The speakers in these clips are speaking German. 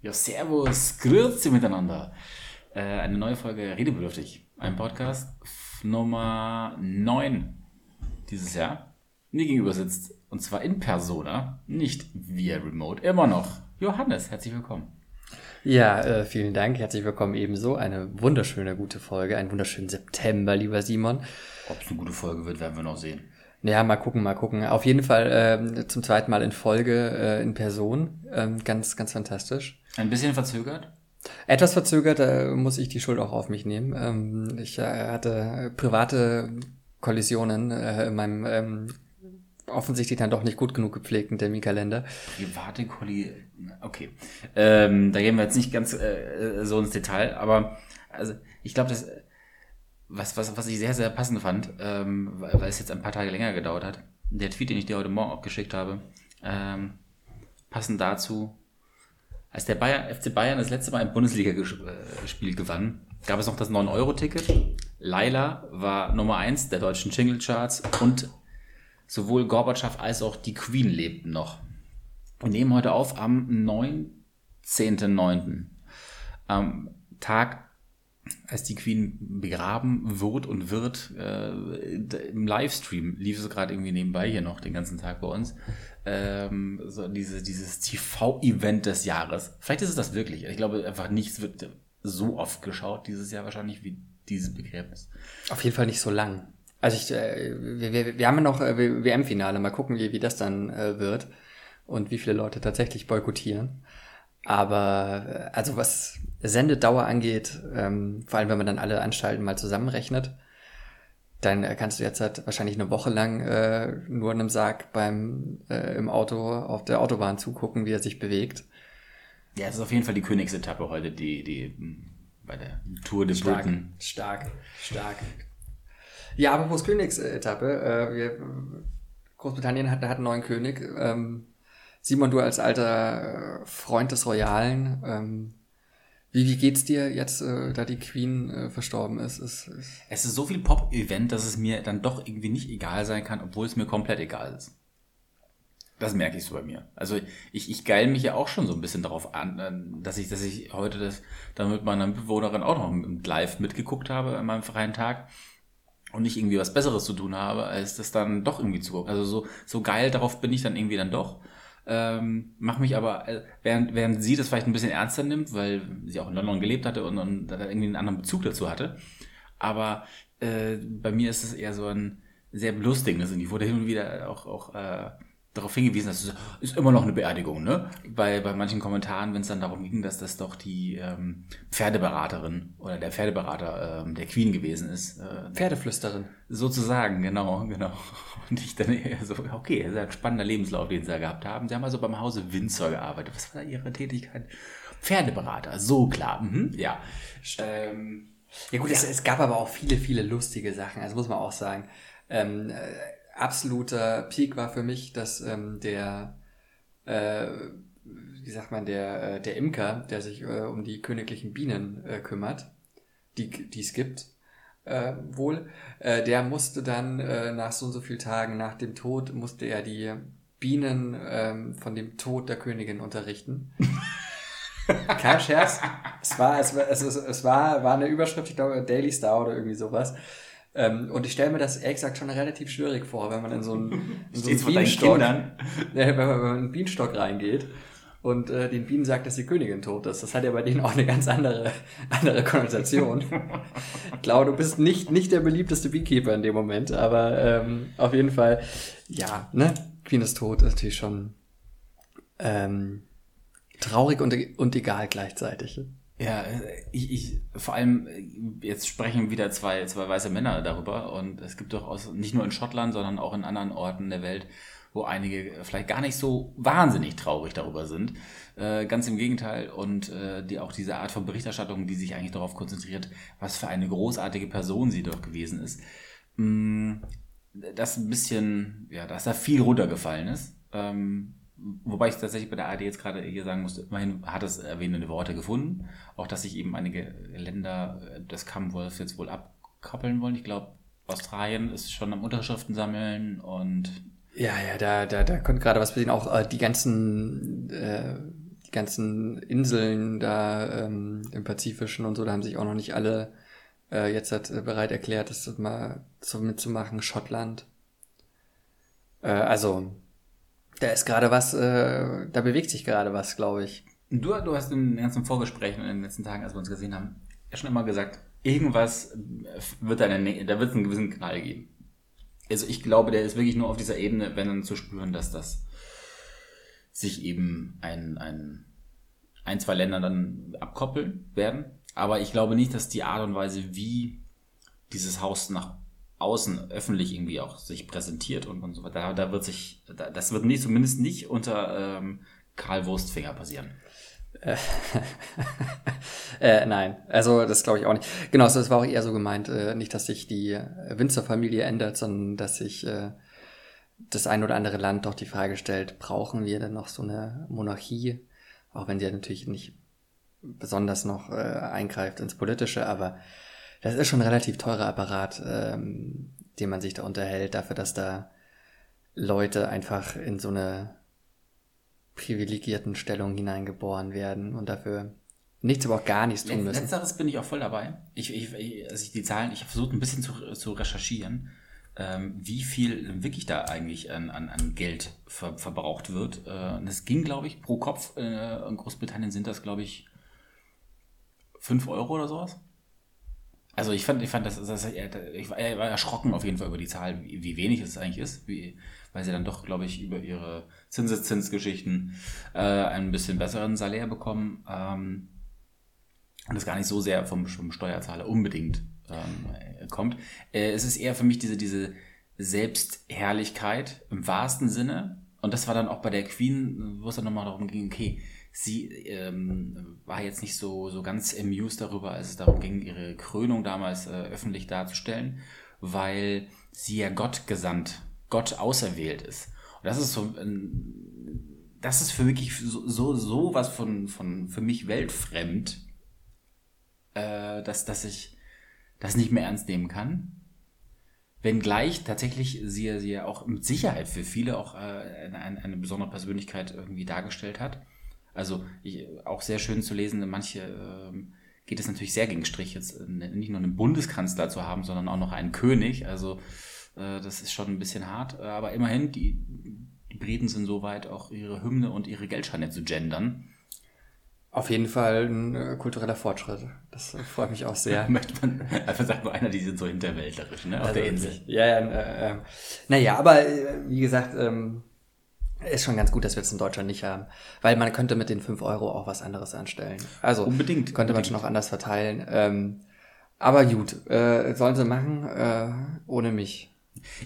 Ja, servus, grüezi miteinander. Äh, eine neue Folge Redebedürftig. Ein Podcast Nummer 9 dieses Jahr. Mir gegenüber sitzt, und zwar in Persona, nicht via Remote, immer noch. Johannes, herzlich willkommen. Ja, äh, vielen Dank, herzlich willkommen ebenso. Eine wunderschöne, gute Folge, einen wunderschönen September, lieber Simon. Ob es eine gute Folge wird, werden wir noch sehen. Ja, mal gucken, mal gucken. Auf jeden Fall äh, zum zweiten Mal in Folge äh, in Person. Ähm, ganz, ganz fantastisch. Ein bisschen verzögert? Etwas verzögert, da muss ich die Schuld auch auf mich nehmen. Ähm, ich äh, hatte private Kollisionen äh, in meinem ähm, offensichtlich dann doch nicht gut genug gepflegten Terminkalender. Private Kollisionen, okay. Ähm, da gehen wir jetzt nicht ganz äh, so ins Detail, aber also ich glaube, das was, was, was ich sehr, sehr passend fand, ähm, weil, weil es jetzt ein paar Tage länger gedauert hat, der Tweet, den ich dir heute Morgen auch geschickt habe, ähm, passend dazu, als der Bayern, FC Bayern das letzte Mal im Bundesliga-Spiel gewann, gab es noch das 9-Euro-Ticket. Laila war Nummer 1 der deutschen Jingle-Charts und sowohl Gorbatschow als auch die Queen lebten noch. Wir nehmen heute auf am 19.09. Am Tag als die Queen begraben wird und wird, äh, im Livestream lief es gerade irgendwie nebenbei hier noch den ganzen Tag bei uns, ähm, so diese, dieses TV-Event des Jahres. Vielleicht ist es das wirklich. Ich glaube einfach nichts wird so oft geschaut dieses Jahr wahrscheinlich wie dieses Begräbnis. Auf jeden Fall nicht so lang. Also ich, äh, wir, wir, wir haben ja noch äh, WM-Finale. Mal gucken, wie, wie das dann äh, wird und wie viele Leute tatsächlich boykottieren. Aber äh, also was Sendedauer angeht, ähm, vor allem wenn man dann alle Anstalten mal zusammenrechnet, dann äh, kannst du jetzt halt wahrscheinlich eine Woche lang äh, nur einem Sarg beim äh, im Auto auf der Autobahn zugucken, wie er sich bewegt. Ja, es ist auf jeden Fall die Königsetappe heute, die, die hm, bei der Tour de stark, Britain. Stark, stark. Ja, aber bloß Königsetappe. Äh, wir, Großbritannien hat, hat einen neuen König. Ähm, Simon, du als alter äh, Freund des Royalen, ähm, wie, wie geht's dir jetzt, äh, da die Queen äh, verstorben ist? ist, ist es ist so viel Pop-Event, dass es mir dann doch irgendwie nicht egal sein kann, obwohl es mir komplett egal ist. Das merke ich so bei mir. Also ich, ich geil mich ja auch schon so ein bisschen darauf an, äh, dass ich, dass ich heute das dann mit meiner Bewohnerin auch noch live mitgeguckt habe an meinem freien Tag und nicht irgendwie was Besseres zu tun habe, als das dann doch irgendwie zu gucken. Also so, so geil darauf bin ich dann irgendwie dann doch. Ähm, mach mich aber, äh, während, während sie das vielleicht ein bisschen ernster nimmt, weil sie auch in London gelebt hatte und, und irgendwie einen anderen Bezug dazu hatte. Aber äh, bei mir ist es eher so ein sehr belustigendes und ich wurde hin und wieder auch, auch äh, darauf hingewiesen, dass es ist immer noch eine Beerdigung, ne? Bei, bei manchen Kommentaren, wenn es dann darum ging, dass das doch die ähm, Pferdeberaterin oder der Pferdeberater ähm, der Queen gewesen ist. Äh, Pferdeflüsterin. Sozusagen, genau, genau. Und ich dann eher so, okay, das ist ein spannender Lebenslauf, den sie da gehabt haben. Sie haben also beim Hause Windsor gearbeitet. Was war da ihre Tätigkeit? Pferdeberater, so klar. Mhm, ja. Ähm, ja gut, ja. Es, es gab aber auch viele, viele lustige Sachen, also muss man auch sagen. Ähm, äh, absoluter Peak war für mich, dass ähm, der, äh, wie sagt man, der, äh, der Imker, der sich äh, um die königlichen Bienen äh, kümmert, die es gibt, äh, wohl, äh, der musste dann äh, nach so und so vielen Tagen nach dem Tod, musste er die Bienen äh, von dem Tod der Königin unterrichten. Kein Scherz. Es war, es war, es, es war, war eine Überschrift, ich glaube, Daily Star oder irgendwie sowas. Ähm, und ich stelle mir das ehrlich gesagt schon relativ schwierig vor, wenn man in so einen, in so einen Bienenstock, äh, wenn, man, wenn man in einen Bienenstock reingeht und äh, den Bienen sagt, dass die Königin tot ist. Das hat ja bei denen auch eine ganz andere, andere Konnotation. ich glaube, du bist nicht, nicht der beliebteste Beekeeper in dem Moment, aber ähm, auf jeden Fall, ja, ne? Queen ist tot, ist natürlich schon ähm, traurig und, und egal gleichzeitig. Ja, ich, ich vor allem, jetzt sprechen wieder zwei, zwei weiße Männer darüber und es gibt durchaus nicht nur in Schottland, sondern auch in anderen Orten der Welt, wo einige vielleicht gar nicht so wahnsinnig traurig darüber sind. Äh, ganz im Gegenteil und äh, die auch diese Art von Berichterstattung, die sich eigentlich darauf konzentriert, was für eine großartige Person sie doch gewesen ist, mh, mm, das ein bisschen, ja, dass da viel runtergefallen ist. Ähm, Wobei ich tatsächlich bei der ARD jetzt gerade hier sagen musste, immerhin hat es erwähnende Worte gefunden. Auch, dass sich eben einige Länder äh, des Commonwealth jetzt wohl abkoppeln wollen. Ich glaube, Australien ist schon am Unterschriften sammeln und. Ja, ja, da, da, da kommt gerade was passieren. Auch äh, die ganzen, äh, die ganzen Inseln da ähm, im Pazifischen und so, da haben sich auch noch nicht alle äh, jetzt hat, äh, bereit erklärt, das mal so mitzumachen. Schottland. Äh, also, da ist gerade was, äh, da bewegt sich gerade was, glaube ich. Du, du hast im ganzen Vorgespräch in den letzten Tagen, als wir uns gesehen haben, ja schon immer gesagt, irgendwas wird da, da wird es einen gewissen Knall geben. Also ich glaube, der ist wirklich nur auf dieser Ebene, wenn dann zu spüren, dass das sich eben ein, ein, ein, zwei Länder dann abkoppeln werden. Aber ich glaube nicht, dass die Art und Weise, wie dieses Haus nach außen öffentlich irgendwie auch sich präsentiert und, und so weiter, da, da wird sich, da, das wird nicht, zumindest nicht unter ähm, Karl Wurstfinger passieren. äh, nein, also das glaube ich auch nicht. Genau, das war auch eher so gemeint, äh, nicht, dass sich die Winzerfamilie ändert, sondern dass sich äh, das ein oder andere Land doch die Frage stellt, brauchen wir denn noch so eine Monarchie? Auch wenn sie natürlich nicht besonders noch äh, eingreift ins Politische, aber das ist schon ein relativ teurer Apparat, ähm, den man sich da unterhält, dafür, dass da Leute einfach in so eine privilegierten Stellung hineingeboren werden und dafür nichts, aber auch gar nichts tun müssen. Letzteres bin ich auch voll dabei. Ich, ich, also ich die Zahlen, ich habe versucht ein bisschen zu, zu recherchieren, ähm, wie viel wirklich da eigentlich an, an, an Geld ver, verbraucht wird. Äh, und es ging, glaube ich, pro Kopf, äh, in Großbritannien sind das, glaube ich, 5 Euro oder sowas. Also ich fand, ich fand das, das ich war erschrocken auf jeden Fall über die Zahl, wie, wie wenig es eigentlich ist, wie, weil sie dann doch, glaube ich, über ihre Zinseszinsgeschichten äh, ein bisschen besseren Salär bekommen ähm, und das gar nicht so sehr vom, vom Steuerzahler unbedingt ähm, kommt. Äh, es ist eher für mich diese, diese Selbstherrlichkeit im wahrsten Sinne und das war dann auch bei der Queen, wo es dann nochmal darum ging, okay, sie ähm, war jetzt nicht so, so ganz amused darüber, als es darum ging, ihre Krönung damals äh, öffentlich darzustellen, weil sie ja Gott gesandt, Gott auserwählt ist. Und das ist so, das ist für wirklich so, so, was von, von, für mich weltfremd, äh, dass, dass ich das nicht mehr ernst nehmen kann. Wenngleich tatsächlich sie, sie ja auch mit Sicherheit für viele auch äh, eine, eine besondere Persönlichkeit irgendwie dargestellt hat. Also ich, auch sehr schön zu lesen, manche ähm, geht es natürlich sehr gegen Strich, jetzt äh, nicht nur einen Bundeskanzler zu haben, sondern auch noch einen König. Also äh, das ist schon ein bisschen hart. Aber immerhin, die, die Briten sind soweit, auch ihre Hymne und ihre Geldscheine zu gendern. Auf jeden Fall ein äh, kultureller Fortschritt. Das freut mich auch sehr. Möchte man einfach sagen, nur einer, die sind so hinterwäldlerisch, ne? Auf also, der Insel. Ja, ja, äh, äh, naja, aber äh, wie gesagt, ähm, ist schon ganz gut, dass wir es in Deutschland nicht haben. Weil man könnte mit den 5 Euro auch was anderes anstellen. Also unbedingt könnte man schon noch anders verteilen. Ähm, aber gut, äh, sollen sie machen, äh, ohne mich.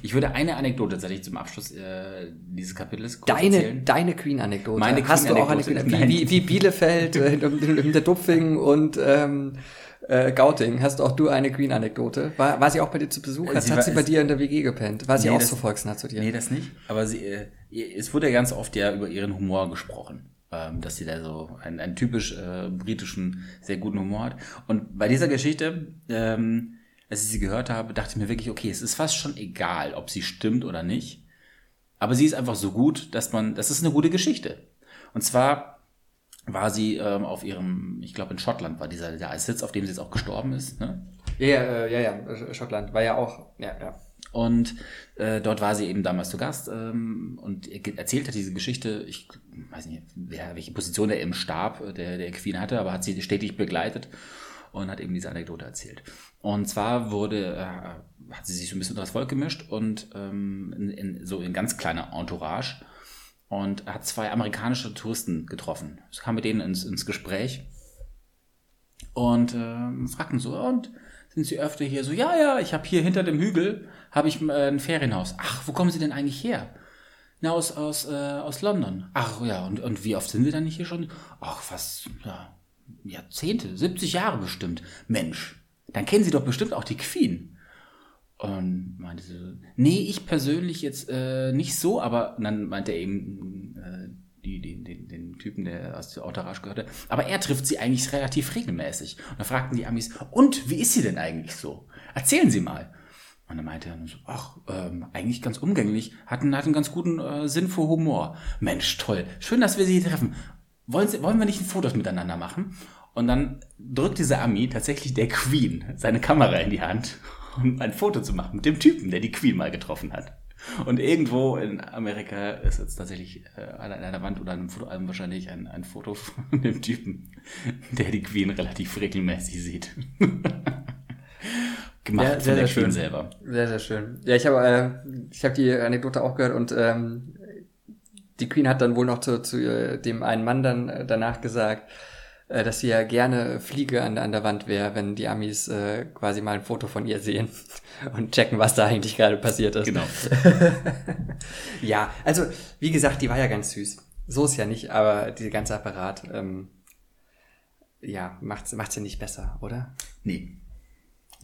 Ich würde eine Anekdote tatsächlich zum Abschluss äh, dieses Kapitels kurz deine, erzählen. Deine Queen-Anekdote. Meine Queen Hast du auch eine Queen wie, wie, Bielefeld, äh, in der Dupfing und ähm, äh, Gauting, hast auch du eine Queen-Anekdote? War, war sie auch bei dir zu Besuch? Hat sie, hat sie bei dir in der WG gepennt? War sie nee, auch das, so volksnah zu dir? Nee, das nicht. Aber sie, äh, es wurde ja ganz oft ja über ihren Humor gesprochen. Ähm, dass sie da so einen, einen typisch äh, britischen, sehr guten Humor hat. Und bei dieser Geschichte, ähm, als ich sie gehört habe, dachte ich mir wirklich, okay, es ist fast schon egal, ob sie stimmt oder nicht. Aber sie ist einfach so gut, dass man, das ist eine gute Geschichte. Und zwar war sie ähm, auf ihrem, ich glaube in Schottland war dieser der Sitz, auf dem sie jetzt auch gestorben ist. Ne? Ja, ja, äh, ja, ja, Schottland war ja auch, ja, ja. Und äh, dort war sie eben damals zu Gast ähm, und erzählt hat diese Geschichte, ich weiß nicht, wer, welche Position er im Stab äh, der, der Queen hatte, aber hat sie stetig begleitet und hat eben diese Anekdote erzählt. Und zwar wurde, äh, hat sie sich so ein bisschen unter das Volk gemischt und ähm, in, in, so in ganz kleiner Entourage und hat zwei amerikanische Touristen getroffen. Ich kam mit denen ins, ins Gespräch und äh, fragten so, und sind Sie öfter hier? So, ja, ja, ich habe hier hinter dem Hügel habe ich äh, ein Ferienhaus. Ach, wo kommen Sie denn eigentlich her? Na, aus, aus, äh, aus London. Ach ja, und, und wie oft sind Sie dann nicht hier schon? Ach, fast ja, Jahrzehnte, 70 Jahre bestimmt. Mensch, dann kennen Sie doch bestimmt auch die Queen. Und meinte so, nee, ich persönlich jetzt äh, nicht so, aber dann meinte er eben äh, die, die, den, den Typen, der aus der Entourage gehörte, aber er trifft sie eigentlich relativ regelmäßig. Und da fragten die Amis, und wie ist sie denn eigentlich so? Erzählen Sie mal. Und dann meinte er so, ach, ähm, eigentlich ganz umgänglich, hat einen, hat einen ganz guten äh, Sinn für Humor. Mensch, toll, schön, dass wir Sie hier treffen. wollen, Sie, wollen wir nicht ein Fotos miteinander machen? Und dann drückt dieser Ami tatsächlich der Queen seine Kamera in die Hand, um ein Foto zu machen mit dem Typen, der die Queen mal getroffen hat. Und irgendwo in Amerika ist jetzt tatsächlich äh, an einer Wand oder einem Fotoalbum wahrscheinlich ein, ein Foto von dem Typen, der die Queen relativ regelmäßig sieht. Gemacht Ja, von sehr, der sehr Queen schön. selber. Sehr, sehr schön. Ja, ich habe äh, ich habe die Anekdote auch gehört und ähm, die Queen hat dann wohl noch zu, zu äh, dem einen Mann dann äh, danach gesagt, äh, dass sie ja gerne Fliege an, an der Wand wäre, wenn die Amis äh, quasi mal ein Foto von ihr sehen und checken, was da eigentlich gerade passiert ist. Genau. Ja, also wie gesagt, die war ja ganz süß. So ist ja nicht, aber dieser ganze Apparat, ähm, ja, macht's, macht's ja nicht besser, oder? Nee.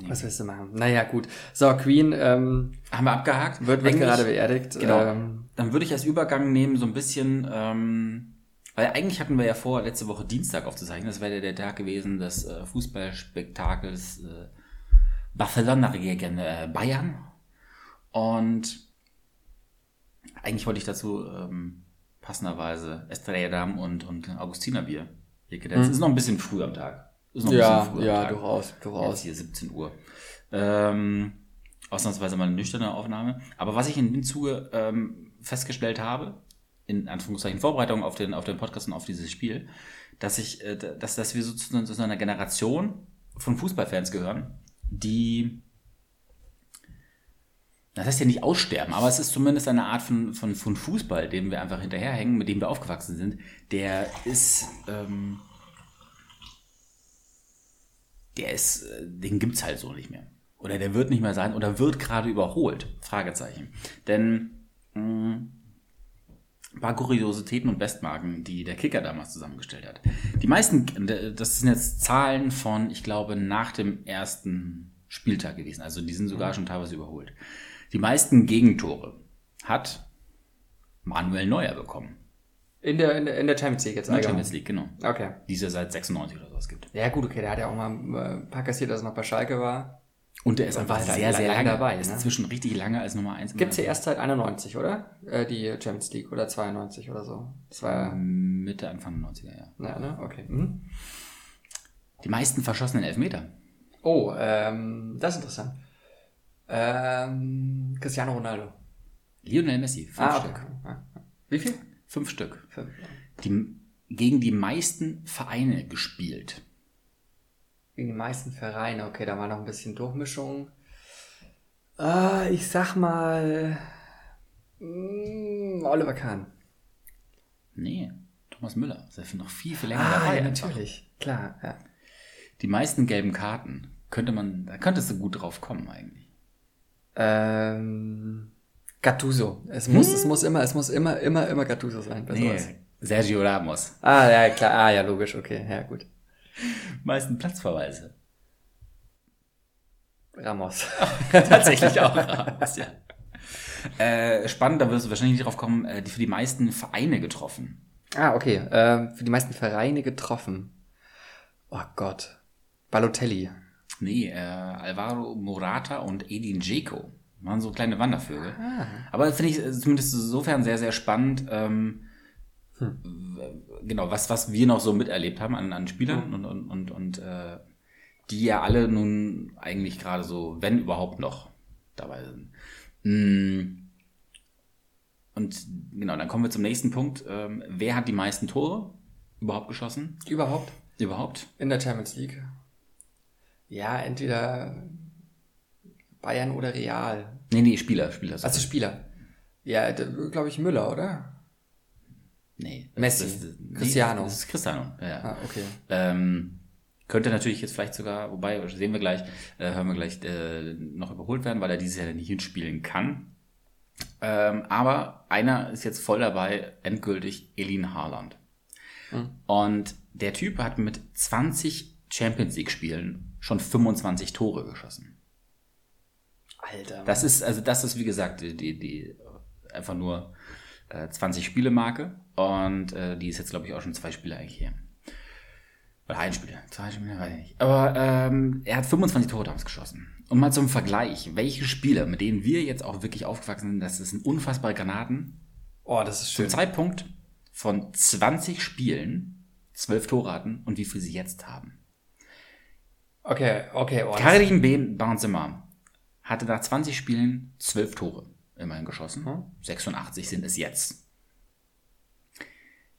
Was willst du machen? Naja, gut. So, Queen ähm, Haben wir abgehakt? wird, wird gerade beerdigt. Genau. Ähm, Dann würde ich als Übergang nehmen, so ein bisschen, ähm, weil eigentlich hatten wir ja vor, letzte Woche Dienstag aufzuzeichnen. Das wäre der Tag gewesen des äh, Fußballspektakels äh, Barcelona gegen äh, Bayern. Und eigentlich wollte ich dazu ähm, passenderweise Estrella Damm und, und Augustiner Bier hier kredenzen. Ist noch ein bisschen früh am Tag. Ist noch ein Mhm. ja, bisschen früh am ja, Tag. durchaus, Jetzt durchaus. hier 17 Uhr. Ähm, ausnahmsweise mal eine nüchterne Aufnahme. Aber was ich in dem Zuge ähm, festgestellt habe, in Anführungszeichen Vorbereitung auf den, auf den Podcast und auf dieses Spiel, dass ich, äh, dass, dass wir sozusagen zu einer Generation von Fußballfans gehören, die das heißt ja nicht aussterben, aber es ist zumindest eine Art von, von, von Fußball, dem wir einfach hinterherhängen, mit dem wir aufgewachsen sind. Der ist, ähm, der ist, äh, den gibt's halt so nicht mehr. Oder der wird nicht mehr sein oder wird gerade überholt. Fragezeichen. Denn mh, ein paar Kuriositäten und Bestmarken, die der Kicker damals zusammengestellt hat. Die meisten, das sind jetzt Zahlen von, ich glaube, nach dem ersten Spieltag gewesen. Also die sind sogar schon teilweise überholt. Die meisten Gegentore hat Manuel Neuer bekommen. In der, in der, in der Champions League jetzt In der. Champions League, genau. Okay. Die es ja seit 96 oder sowas gibt. Ja, gut, okay, der hat ja auch mal äh, ein paar kassiert, als er noch bei Schalke war. Und der ist einfach war sehr, sehr lange dabei, Ist ne? inzwischen richtig lange als Nummer 1. Gibt's ja erst seit 91, oder? Äh, die Champions League oder 92 oder so. Das war ja. Mitte, Anfang der 90er, ja. Na, ne? Okay. Mhm. Die meisten verschossenen Elfmeter. Oh, ähm, das ist interessant. Ähm, Cristiano Ronaldo. Lionel Messi, fünf Ah, Stück. okay. Wie viel? Fünf Stück. Fünf. Die, gegen die meisten Vereine gespielt. Gegen die meisten Vereine, okay, da war noch ein bisschen Durchmischung. Ah, ich sag mal. mm, Oliver Kahn. Nee, Thomas Müller. Ist ja noch viel, viel länger Ah, dabei. ja, einfach. natürlich. Klar, ja. Die meisten gelben Karten. Könnte man, da könntest du gut drauf kommen eigentlich. Ähm, Gattuso. Es muss, es muss immer, es muss immer, immer, immer Gattuso sein. bei sowas. Sergio Ramos. Ah, ja, klar. Ah, ja, logisch. Okay, ja, gut. Meisten Platzverweise. Ramos. Tatsächlich auch Ramos, ja. Äh, spannend, da wirst du wahrscheinlich nicht drauf kommen, äh, die für die meisten Vereine getroffen. ah, okay. Ähm, für die meisten Vereine getroffen. Oh Gott. Balotelli. Nee, äh, Alvaro Morata und Edin Dzeko waren so kleine Wandervögel. Aber das finde ich äh, zumindest insofern sehr, sehr spannend. Ähm, w- Genau, was, was wir noch so miterlebt haben an, an Spielern und, und, und, und äh, die ja alle nun eigentlich gerade so, wenn überhaupt noch, dabei sind. Mm. Und genau, dann kommen wir zum nächsten Punkt. Ähm, wer hat die meisten Tore überhaupt geschossen? Überhaupt? Überhaupt? In der Champions League. Ja, entweder Bayern oder Real. Nee, nee, Spieler, Spieler. Also Spieler. Ja, glaube ich Müller, oder? Nee. Messi. Cristiano. Das ist Cristiano, ja. ja. Ah, okay. Ähm, könnte natürlich jetzt vielleicht sogar, wobei, sehen wir gleich, äh, hören wir gleich, äh, noch überholt werden, weil er dieses Jahr nicht mitspielen kann. Ähm, aber einer ist jetzt voll dabei, endgültig Elin Haaland. Mhm. Und der Typ hat mit 20 Champions League Spielen schon 25 Tore geschossen. Alter. Das ist, also das ist wie gesagt, die, die einfach nur äh, 20 Spiele Marke und äh, die ist jetzt, glaube ich, auch schon zwei Spiele eigentlich hier. Oder ein Spiel, zwei Spiele, weiß ich nicht. Aber ähm, er hat 25 Tore damals geschossen. Und mal zum Vergleich, welche Spieler, mit denen wir jetzt auch wirklich aufgewachsen sind, das sind unfassbare Granaten, oh, das ist zum schön. Zeitpunkt von 20 Spielen 12 Tore hatten und wie viel sie jetzt haben. Okay, okay. Oh, Karim Ben Benzema hatte nach 20 Spielen 12 Tore immerhin geschossen. Hm. 86 sind es jetzt.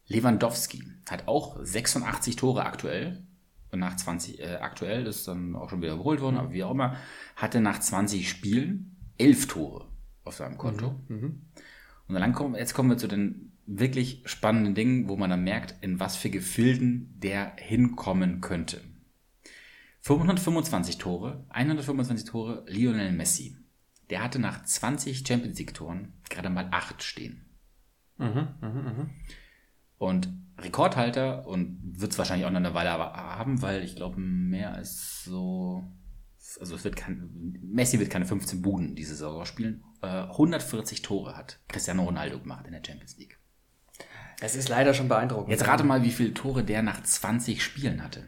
Lewandowski hat auch 86 Tore aktuell. Und nach 20, äh, aktuell, das ist dann auch schon wieder überholt worden, aber wie auch immer, hatte nach 20 Spielen 11 Tore auf seinem Konto. Mhm. Und dann kommen, jetzt kommen wir zu den wirklich spannenden Dingen, wo man dann merkt, in was für Gefilden der hinkommen könnte. 525 Tore, 125 Tore, Lionel Messi. Der hatte nach 20 Champions League Toren gerade mal 8 stehen. Mhm, mhm, mhm. Und Rekordhalter und wird es wahrscheinlich auch noch eine Weile haben, weil ich glaube, mehr als so. Also es wird kein. Messi wird keine 15 Buden diese Saison spielen. Äh, 140 Tore hat Cristiano Ronaldo gemacht in der Champions League. Es ist leider schon beeindruckend. Jetzt rate mal, wie viele Tore der nach 20 Spielen hatte.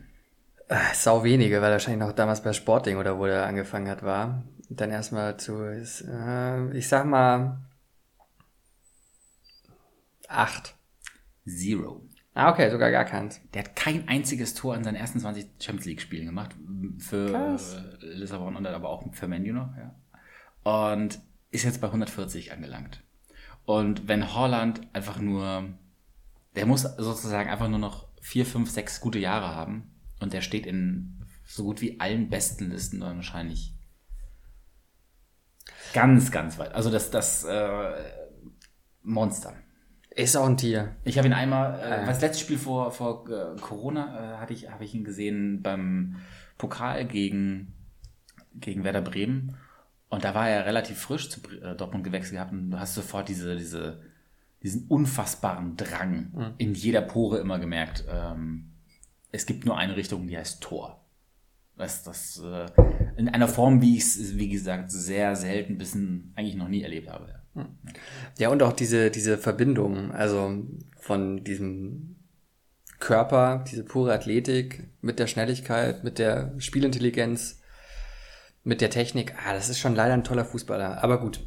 Äh, Sau wenige, weil er wahrscheinlich noch damals bei Sporting oder wo der angefangen hat war. Dann erstmal zu, ist, äh, ich sag mal, acht. Zero. Ah, okay, sogar gar keins. Der hat kein einziges Tor in seinen ersten 20 Champions League Spielen gemacht. Für Krass. äh, Lissabon und dann aber auch für Menu noch, ja. Und ist jetzt bei 140 angelangt. Und wenn Holland einfach nur, der muss sozusagen einfach nur noch vier, fünf, sechs gute Jahre haben und der steht in so gut wie allen besten Listen dann wahrscheinlich ganz, ganz weit. Also das, das äh, Monster. Ist auch ein Tier. Ich habe ihn einmal, äh, das letzte Spiel vor, vor äh, Corona, äh, hatte ich, habe ich ihn gesehen beim Pokal gegen, gegen Werder Bremen. Und da war er relativ frisch zu äh, Dortmund gewechselt gehabt und du hast sofort diese, diese, diesen unfassbaren Drang in jeder Pore immer gemerkt. Ähm, es gibt nur eine Richtung, die heißt Tor. Das, das äh, in einer Form, wie ich es, wie gesagt, sehr selten bis eigentlich noch nie erlebt habe. Ja, und auch diese, diese Verbindung, also von diesem Körper, diese pure Athletik mit der Schnelligkeit, mit der Spielintelligenz, mit der Technik. Ah, das ist schon leider ein toller Fußballer. Aber gut.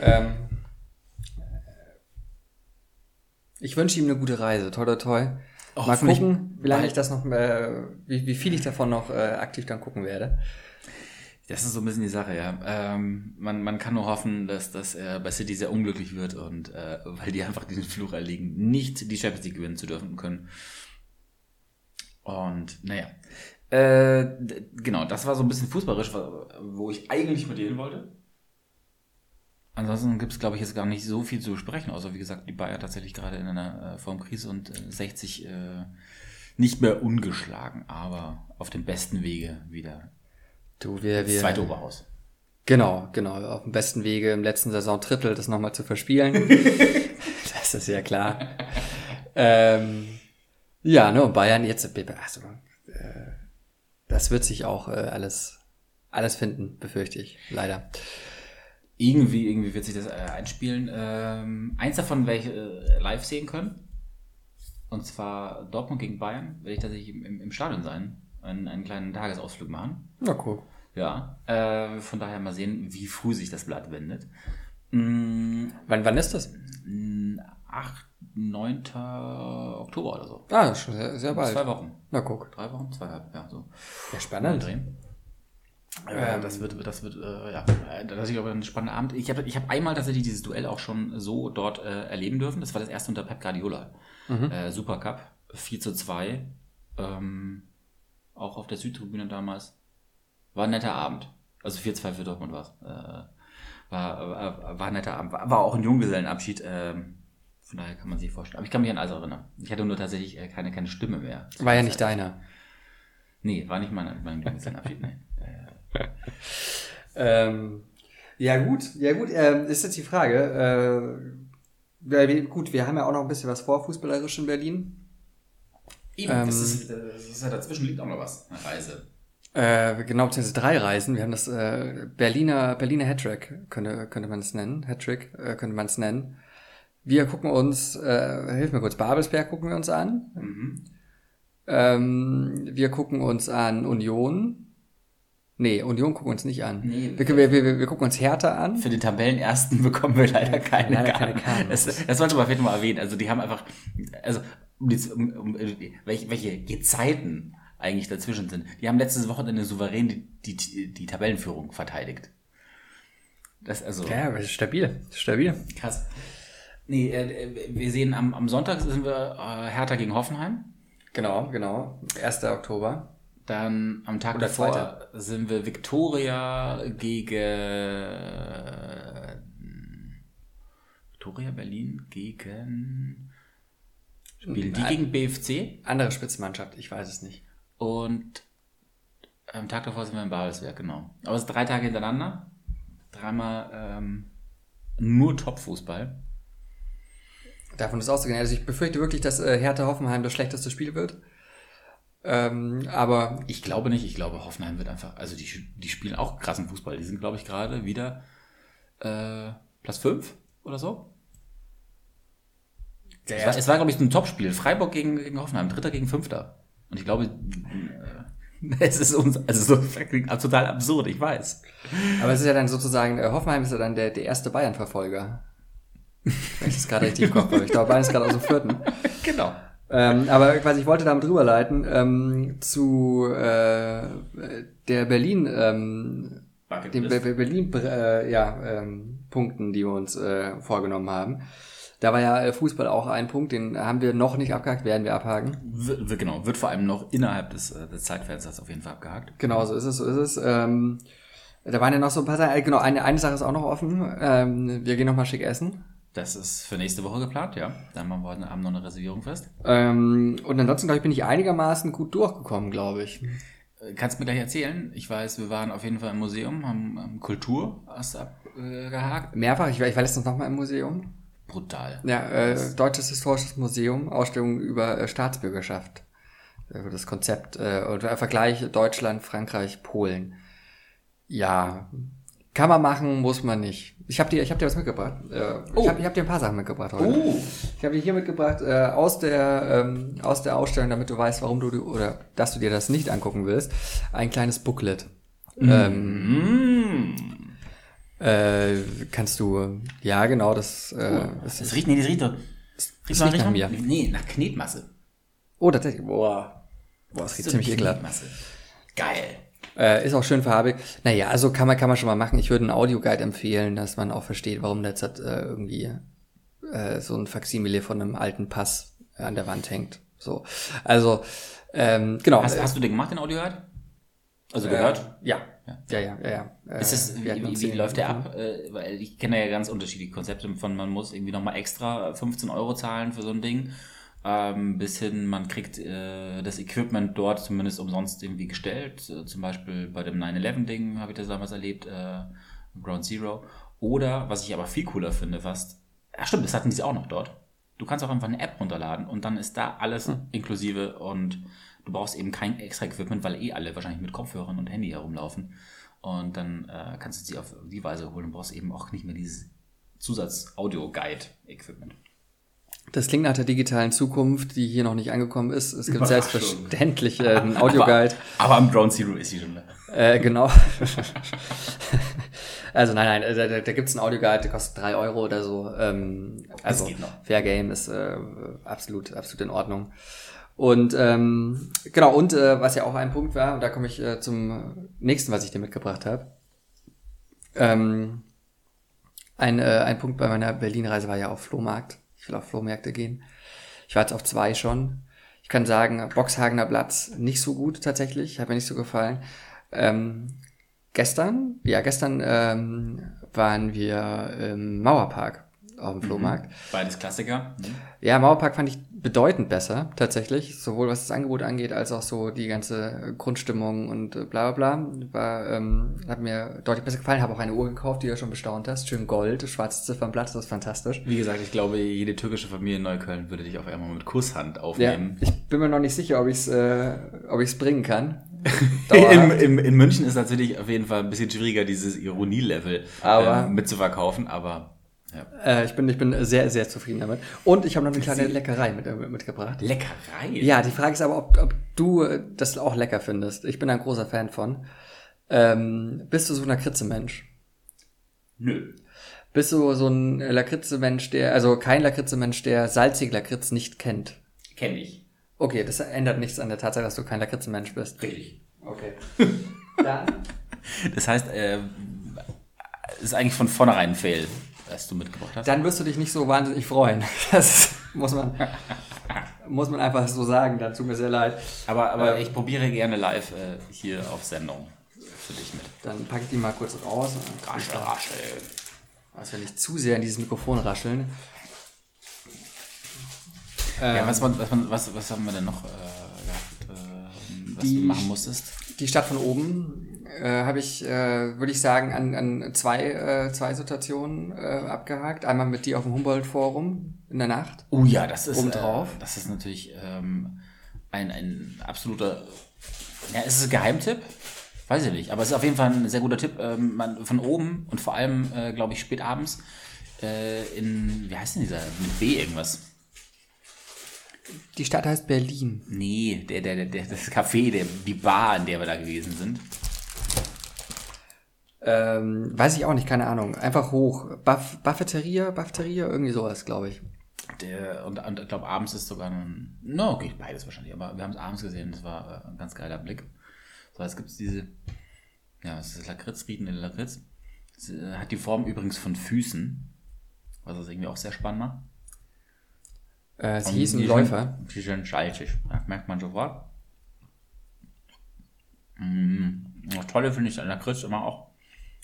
Ähm, ich wünsche ihm eine gute Reise. Toi, toi, toi. Och, Mal gucken, wie lange ich das noch, äh, wie, wie viel ich davon noch äh, aktiv dann gucken werde. Das ist so ein bisschen die Sache, ja. Ähm, man, man kann nur hoffen, dass, dass er bei City sehr unglücklich wird und äh, weil die einfach diesen Fluch erliegen, nicht die Champions League gewinnen zu dürfen können. Und naja. Äh, genau, das war so ein bisschen fußballerisch, wo ich eigentlich mit dir hin wollte. Ansonsten gibt es, glaube ich, jetzt gar nicht so viel zu besprechen, außer wie gesagt, die Bayern tatsächlich gerade in einer äh, Formkrise und äh, 60 äh, nicht mehr ungeschlagen, aber auf dem besten Wege wieder Du, wir, wir, Zweite Oberhaus. Genau, genau. Auf dem besten Wege im letzten Saison Drittel das nochmal zu verspielen. das ist ja klar. ähm, ja, ne, und Bayern jetzt, also, äh, das wird sich auch äh, alles, alles finden, befürchte ich, leider. Irgendwie, irgendwie wird sich das äh, einspielen. Ähm, eins davon werde ich äh, live sehen können. Und zwar Dortmund gegen Bayern. Werde ich tatsächlich im, im, im Stadion sein. Einen, einen kleinen Tagesausflug machen. Na cool. Ja. Äh, von daher mal sehen, wie früh sich das Blatt wendet. Mm, Wann, wann ist das? mm, 8, 9. Oktober oder so. Ah, schon sehr, sehr bald. Zwei Wochen. Na guck. Drei Wochen? Zweieinhalb, ja, so. Ja, spannend. drehen. Ähm. Ja, das wird, das wird, äh, ja, äh, das ist glaube ein spannender Abend. Ich habe, ich habe einmal tatsächlich dieses Duell auch schon so dort äh, erleben dürfen. Das war das erste unter Pep Guardiola. Äh, Supercup, 4 zu 2. Ähm, auch auf der Südtribüne damals. War ein netter Abend. Also 4-2 für Dortmund war äh, war, war, war ein netter Abend. War, war auch ein Junggesellenabschied. Ähm, von daher kann man sich vorstellen. Aber ich kann mich an alles erinnern. Ich hatte nur tatsächlich äh, keine, keine Stimme mehr. War ja nicht deiner. Nee, war nicht mein, mein Junggesellenabschied, nee. Ähm, ja gut, ja gut, ähm, ist jetzt die Frage. Äh, gut, wir haben ja auch noch ein bisschen was vor, fußballerisch in Berlin. Eben, Ähm, das, ist, das ist ja dazwischen liegt auch noch was. Eine Reise. Äh, genau, beziehungsweise drei Reisen. Wir haben das äh, Berliner, Berliner Hattrick, könnte, könnte man es nennen. Hattrick, äh, könnte man es nennen. Wir gucken uns, äh, hilf mir kurz, Babelsberg gucken wir uns an. Mhm. Ähm, wir gucken uns an Union. Nee, Union gucken wir uns nicht an. Nee. wir, wir, wir, wir gucken uns Hertha an. Für den Tabellenersten bekommen wir leider keine, leider Karten. keine Karten. Das, das sollte man vielleicht mal erwähnen. Also die haben einfach, also um, die, um, um welche, welche Gezeiten eigentlich dazwischen sind. Die haben letztes Wochenende souverän die, die, die Tabellenführung verteidigt. Das also Ja, aber ist stabil. Ist stabil. krass. Nee, äh, wir sehen am, am Sonntag sind wir äh, Hertha gegen Hoffenheim. Genau, genau. 1. Oktober. Dann am Tag Oder davor zweiter. sind wir Victoria gegen Victoria Berlin gegen spielen die gegen BFC Andere Spitzenmannschaft, ich weiß es nicht. und am Tag davor sind wir in Babelsberg, genau. Aber es ist drei Tage hintereinander, dreimal ähm, nur Top-Fußball. Davon ist auszugehen. Also ich befürchte wirklich, dass äh, Hertha Hoffenheim das schlechteste Spiel wird. Ähm, aber Ich glaube nicht, ich glaube Hoffenheim wird einfach, also die, die spielen auch krassen Fußball. Die sind, glaube ich, gerade wieder äh, Platz 5 oder so. Der Es war, es war glaube ich, ein Topspiel. Freiburg gegen, gegen Hoffenheim, Dritter gegen Fünfter. Und ich glaube, äh, es ist uns, also so total absurd, ich weiß. Aber es ist ja dann sozusagen, äh, Hoffenheim ist ja dann der, der erste Bayern-Verfolger. Wenn ich das gerade richtig Kopf habe. Ich glaube, Bayern ist gerade aus dem vierten. Genau. Ähm, aber quasi, ich wollte damit rüberleiten ähm, zu äh, der Berlin, ähm, den Be Be- Berlin äh, ja, ähm, Punkten, die wir uns äh, vorgenommen haben. Da war ja äh, Fußball auch ein Punkt, den haben wir noch nicht abgehakt, werden wir abhaken. wird, wird- genau, wird vor allem noch innerhalb des, äh, des Zeitfensters auf jeden Fall abgehakt. Genau, so ist es, so ist es. Ähm, da waren ja noch so ein paar Sachen. Äh, genau, eine, eine Sache ist auch noch offen. Ähm, wir gehen noch mal schick essen. Das ist für nächste Woche geplant, ja. Dann machen wir heute Abend noch eine Reservierung fest. Ähm, und ansonsten, glaube ich, bin ich einigermaßen gut durchgekommen, glaube ich. Kannst du mir gleich erzählen? Ich weiß, wir waren auf jeden Fall im Museum, haben, haben Kultur abgehakt. Mehrfach, ich war, ich war letztens noch mal im Museum. Brutal. Ja, äh, Deutsches Historisches Museum, Ausstellung über äh, Staatsbürgerschaft. Also das Konzept äh, und äh, Vergleich Deutschland, Frankreich, Polen. Ja, kann man machen, muss man nicht. Ich habe dir, ich habe dir was mitgebracht. Äh, Oh. Ich habe hab dir ein paar Sachen mitgebracht heute. Oh, Ich habe dir hier mitgebracht äh, aus der ähm, aus der Ausstellung, damit du weißt, warum du oder dass du dir das nicht angucken willst, ein kleines Booklet. Ähm, mm. Äh, kannst du, ja genau, das, äh, das Das riecht, nee, das riecht doch. Das riecht nach mir. Nee, nach Knetmasse. Oh, tatsächlich. Boah. Boah, das riecht So ziemlich ekelhaft. Geil. Äh, ist auch schön farbig. Naja, also kann man, kann man schon mal machen. Ich würde einen Audioguide empfehlen, dass man auch versteht, warum der jetzt äh, irgendwie äh, so ein Faksimile von einem alten Pass an der Wand hängt. So. Also, ähm, genau. Hast, Äh, hast du den gemacht, den Audioguide? Also gehört? ja. Ja, ja, ja, ja. Äh, Ist wir hatten wie, wie läuft der ab? Äh, weil ich kenne ja ganz unterschiedliche Konzepte von, man muss irgendwie nochmal extra 15 Euro zahlen für so ein Ding, ähm, bis hin, man kriegt äh, das Equipment dort zumindest umsonst irgendwie gestellt. Äh, zum Beispiel bei dem 9-11-Ding habe ich das damals erlebt, äh, Ground Zero. Oder, was ich aber viel cooler finde, fast, ach stimmt, das hatten die auch noch dort. Du kannst auch einfach eine App runterladen und dann ist da alles inklusive und du brauchst eben kein extra Equipment, weil eh alle wahrscheinlich mit Kopfhörern und Handy herumlaufen. Und dann äh, kannst du sie auf die Weise holen und brauchst eben auch nicht mehr dieses Zusatz-Audio-Guide-Equipment. Das klingt nach der digitalen Zukunft, die hier noch nicht angekommen ist. Es gibt selbstverständlich äh, einen Audioguide. Aber, aber am Ground Zero ist sie schon da. Äh, genau. also nein, nein, äh, da, da, gibt es einen Audioguide, der kostet drei Euro oder so. Ähm, also. Fair Game ist äh, absolut, absolut in Ordnung. Und ähm, genau, und äh, was ja auch ein Punkt war, und da komme ich äh, zum nächsten, was ich dir mitgebracht habe. Ähm, ein, äh, ein Punkt bei meiner Berlin-Reise war ja auf Flohmarkt. Ich will auf Flohmärkte gehen. Ich war jetzt auf zwei schon. Ich kann sagen, Boxhagener Platz nicht so gut tatsächlich, hat mir nicht so gefallen. Ähm, gestern, ja, gestern ähm, waren wir im Mauerpark auf dem Flohmarkt. Beides Klassiker. Mhm. Ja, Mauerpark fand ich bedeutend besser, tatsächlich. Sowohl was das Angebot angeht, als auch so die ganze Grundstimmung und äh, bla bla bla. War, ähm, hat mir deutlich besser gefallen. Habe auch eine Uhr gekauft, die du schon bestaunt hast. Schön Gold, schwarze Ziffernblatt, das ist fantastisch. Wie gesagt, ich glaube, jede türkische Familie in Neukölln würde dich auf einmal mit Kusshand Ja, aufnehmen. ich bin mir noch nicht sicher, ob ich es äh, ob ich's bringen kann. In, in, in München ist natürlich auf jeden Fall ein bisschen schwieriger, dieses Ironielevel ähm, mitzuverkaufen, aber ja. Äh, ich, bin, ich bin sehr, sehr zufrieden damit. Und ich habe noch eine kleine Leckerei mit, äh, mitgebracht. Leckerei. Ja, die Frage ist aber, ob, ob du äh, das auch lecker findest. Ich bin ein großer Fan von. Ähm, bist du so ein Lakritze-Mensch? Nö. Bist du so ein Lakritze-Mensch, der, also kein Lakritze-Mensch, der salzig Lakritz nicht kennt? Kenn ich. Okay, das ändert nichts an der Tatsache, dass du kein Lakritze-Mensch bist. Richtig. Okay. Dann? Das heißt, äh, ist eigentlich von vornherein ein Fail, was du mitgebracht hast. Dann wirst du dich nicht so wahnsinnig freuen. Das muss man, muss man einfach so sagen. Da tut mir sehr leid. Aber, aber Ähm. ich probiere gerne live äh, hier auf Sendung für dich mit. Dann packe ich die mal kurz raus. Raschel, raschel. Also wenn nicht zu sehr in dieses Mikrofon rascheln. Ja, Ähm, was, was, was, was haben wir denn noch äh, gehabt, äh, was Die- du machen musstest? Die Stadt von oben äh, habe ich, äh, würde ich sagen, an, an zwei, äh, zwei Situationen äh, abgehakt. Einmal mit dir auf dem Humboldt-Forum in der Nacht. Oh ja, das ist, Obendrauf. Äh, das ist natürlich ähm, ein, ein absoluter. Ja, ist es ein Geheimtipp? Weiß ich nicht, aber es ist auf jeden Fall ein sehr guter Tipp. Ähm, man, von oben und vor allem, äh, glaube ich, spät abends äh, in, wie heißt denn dieser? Mit B irgendwas. Die Stadt heißt Berlin. Nee, der, der, der, der, das Café, der, die Bar, in der wir da gewesen sind. Ähm, weiß ich auch nicht, keine Ahnung. Einfach hoch. Buff, Buffeteria, Buffeteria, irgendwie sowas, glaube ich. Der, und, und ich glaube, abends ist sogar ein. No, okay, beides wahrscheinlich, aber wir haben es abends gesehen, das war äh, ein ganz geiler Blick. So, jetzt gibt es diese. Ja, es ist Lakritz, Lakritz. Es äh, hat die Form übrigens von Füßen, was das irgendwie auch sehr spannend macht. Äh, sie hießen die Läufer. Die sind schaltig, ja, merkt man sofort. Mm, das Tolle finde ich an Lakritz immer auch,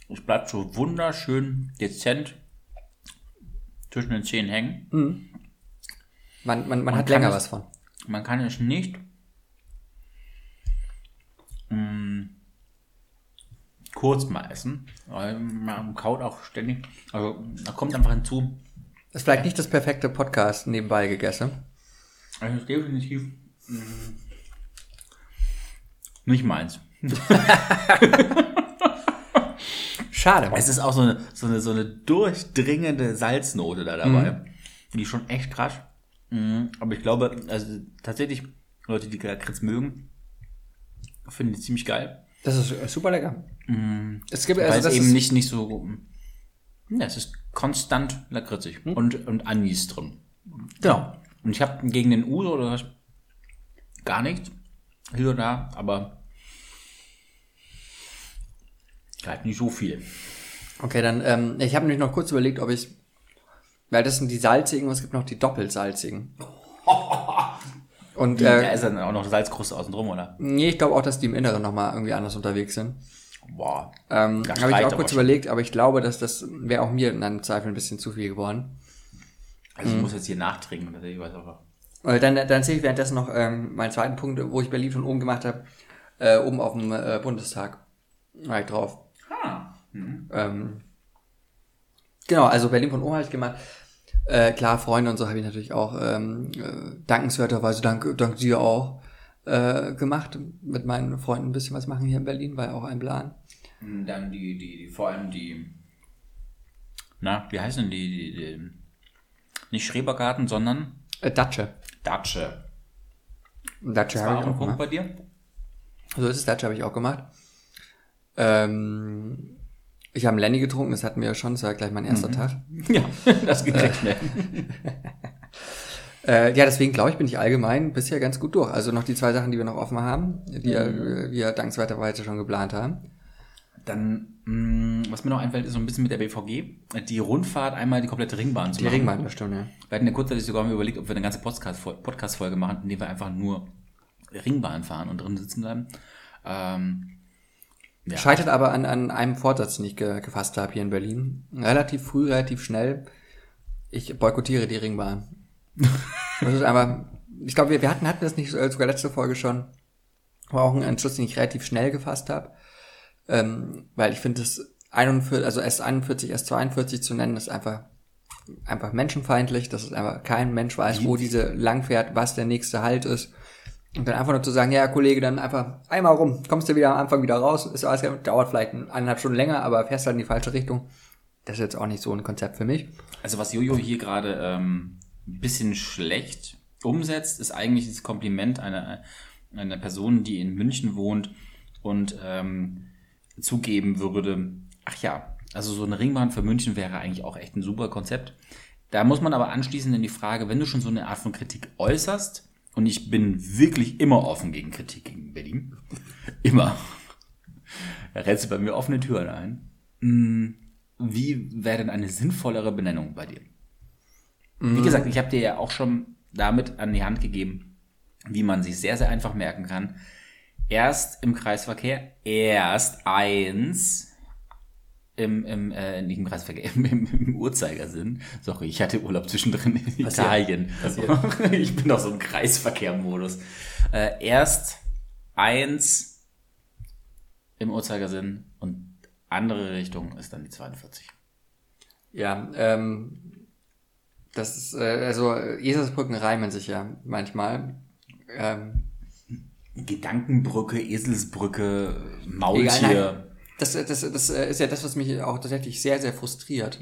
es bleibt so wunderschön dezent zwischen den Zähnen hängen. Man, man, man Und hat länger es- was von. Man kann es nicht mm, kurz mal essen, weil man kaut auch ständig. Also da kommt einfach hinzu, Das ist vielleicht nicht das perfekte Podcast nebenbei gegessen. es ist definitiv mm, nicht meins. Schade. Es ist auch so eine, so eine, so eine durchdringende Salznote da dabei. Die ist schon echt krass. Mm, Aber ich glaube, also tatsächlich, Leute, die Lakritz mögen, finden die ziemlich geil. Das ist äh, super lecker. Es gibt Weil also es das eben ist, nicht, nicht so. Ja, es ist konstant lakritzig. Und, und Anis drin. genau. Und ich habe gegen den Uso oder was gar nichts. Hier oder da, aber halt nicht so viel. Okay, dann, ähm, ich habe nämlich noch kurz überlegt, ob ich, weil das sind die salzigen und es gibt noch die doppelsalzigen. Und Da äh, ist dann auch noch Salzkruste außen drum, oder? nee, ich glaube auch, dass die im Inneren nochmal irgendwie anders unterwegs sind. Boah. Ähm, habe ich auch kurz schon. überlegt, aber ich glaube, dass das wäre auch mir in einem Zweifel ein bisschen zu viel geworden. Also ich muss jetzt hier nachtrinken, ich weiß auch. Dann, dann erzähle ich währenddessen noch ähm, meinen zweiten Punkt, wo ich Berlin von oben gemacht habe, äh, oben auf dem äh, Bundestag. War ich drauf. Ah. Ähm, genau, also Berlin von oben habe ich gemacht. Äh, klar, Freunde und so habe ich natürlich auch ähm, äh, dankenswerterweise, dank, dank dir auch, äh, gemacht. Mit meinen Freunden ein bisschen was machen hier in Berlin, war ja auch ein Plan. Dann die, die, die, vor allem die. Na, wie heißen die, die, die nicht Schrebergarten, sondern Äh, Datsche. Datsche. Datsche habe ich auch gemacht. bei dir? So ist es, Datsche habe ich auch gemacht. Ähm, ich habe einen Lenny getrunken, das hatten wir ja schon, das war gleich mein erster Tag. Ja, das geht recht schnell. Äh, ja, deswegen glaube ich, bin ich allgemein bisher ganz gut durch. Also noch die zwei Sachen, die wir noch offen haben, die wir, wir dankenswerterweise schon geplant haben. Dann, mh, was mir noch einfällt, ist so ein bisschen mit der BVG, die Rundfahrt einmal die komplette Ringbahn zu Die machen. Ringbahn, das stimmt, ja. Wir hatten ja kurzzeitig sogar mal überlegt, ob wir eine ganze Podcast- Podcast-Folge machen, in der wir einfach nur Ringbahn fahren und drin sitzen bleiben. Ähm, ja. Scheitert aber an, an einem Vorsatz, den ich ge gefasst habe hier in Berlin. Relativ früh, relativ schnell. Ich boykottiere die Ringbahn. das ist einfach, ich glaube, wir, wir hatten, hatten das nicht äh, sogar letzte Folge schon. War auch ein Entschluss, den ich relativ schnell gefasst habe. Ähm, weil ich finde, das 41, also S41, S42 zu nennen, ist einfach, einfach menschenfeindlich. Das ist einfach, kein Mensch weiß, wo diese lang fährt, was der nächste Halt ist. Und dann einfach nur zu sagen, ja, Kollege, dann einfach einmal rum, kommst du wieder am Anfang wieder raus, ist alles, dauert vielleicht eineinhalb Stunden länger, aber fährst halt in die falsche Richtung. Das ist jetzt auch nicht so ein Konzept für mich. Also was Jojo hier gerade ähm, bisschen schlecht umsetzt, ist eigentlich das Kompliment einer, einer Person, die in München wohnt und ähm, zugeben würde, ach ja, also so eine Ringbahn für München wäre eigentlich auch echt ein super Konzept. Da muss man aber anschließend in die Frage, wenn du schon so eine Art von Kritik äußerst, und ich bin wirklich immer offen gegen Kritik gegen Berlin, immer, da rennst du bei mir offene Türen ein. Hm, wie wäre denn eine sinnvollere Benennung bei dir? Wie gesagt, ich habe dir ja auch schon damit an die Hand gegeben, wie man sich sehr, sehr einfach merken kann. Erst im Kreisverkehr, erst eins im, im, äh, nicht im Kreisverkehr, im, im, im Uhrzeigersinn. Sorry, ich hatte Urlaub zwischendrin in Passiert. Italien. Passiert. ich bin doch so im Kreisverkehr-Modus. Äh, erst eins im Uhrzeigersinn und andere Richtung ist dann die 42. Ja, ähm, das ist, äh, also Eselsbrücken reimen sich ja manchmal. Ähm, Gedankenbrücke, Eselsbrücke, Egal, Maultier. Das, das, das äh, ist ja das, was mich auch tatsächlich sehr, sehr frustriert.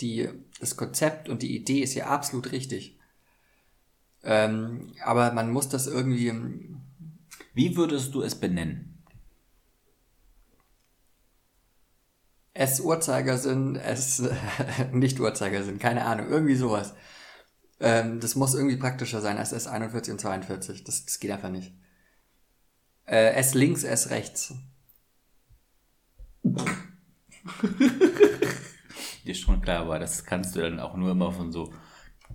Die, das Konzept und die Idee ist ja absolut richtig. Ähm, aber man muss das irgendwie, ähm, Wie würdest du es benennen? es Uhrzeigersinn, es nicht Uhrzeigersinn, keine Ahnung, irgendwie sowas. Ähm, das muss irgendwie praktischer sein als S 41 und 42. Das, das geht einfach nicht. Äh, S links, S rechts. Dir ist schon klar, aber das kannst du dann auch nur immer von so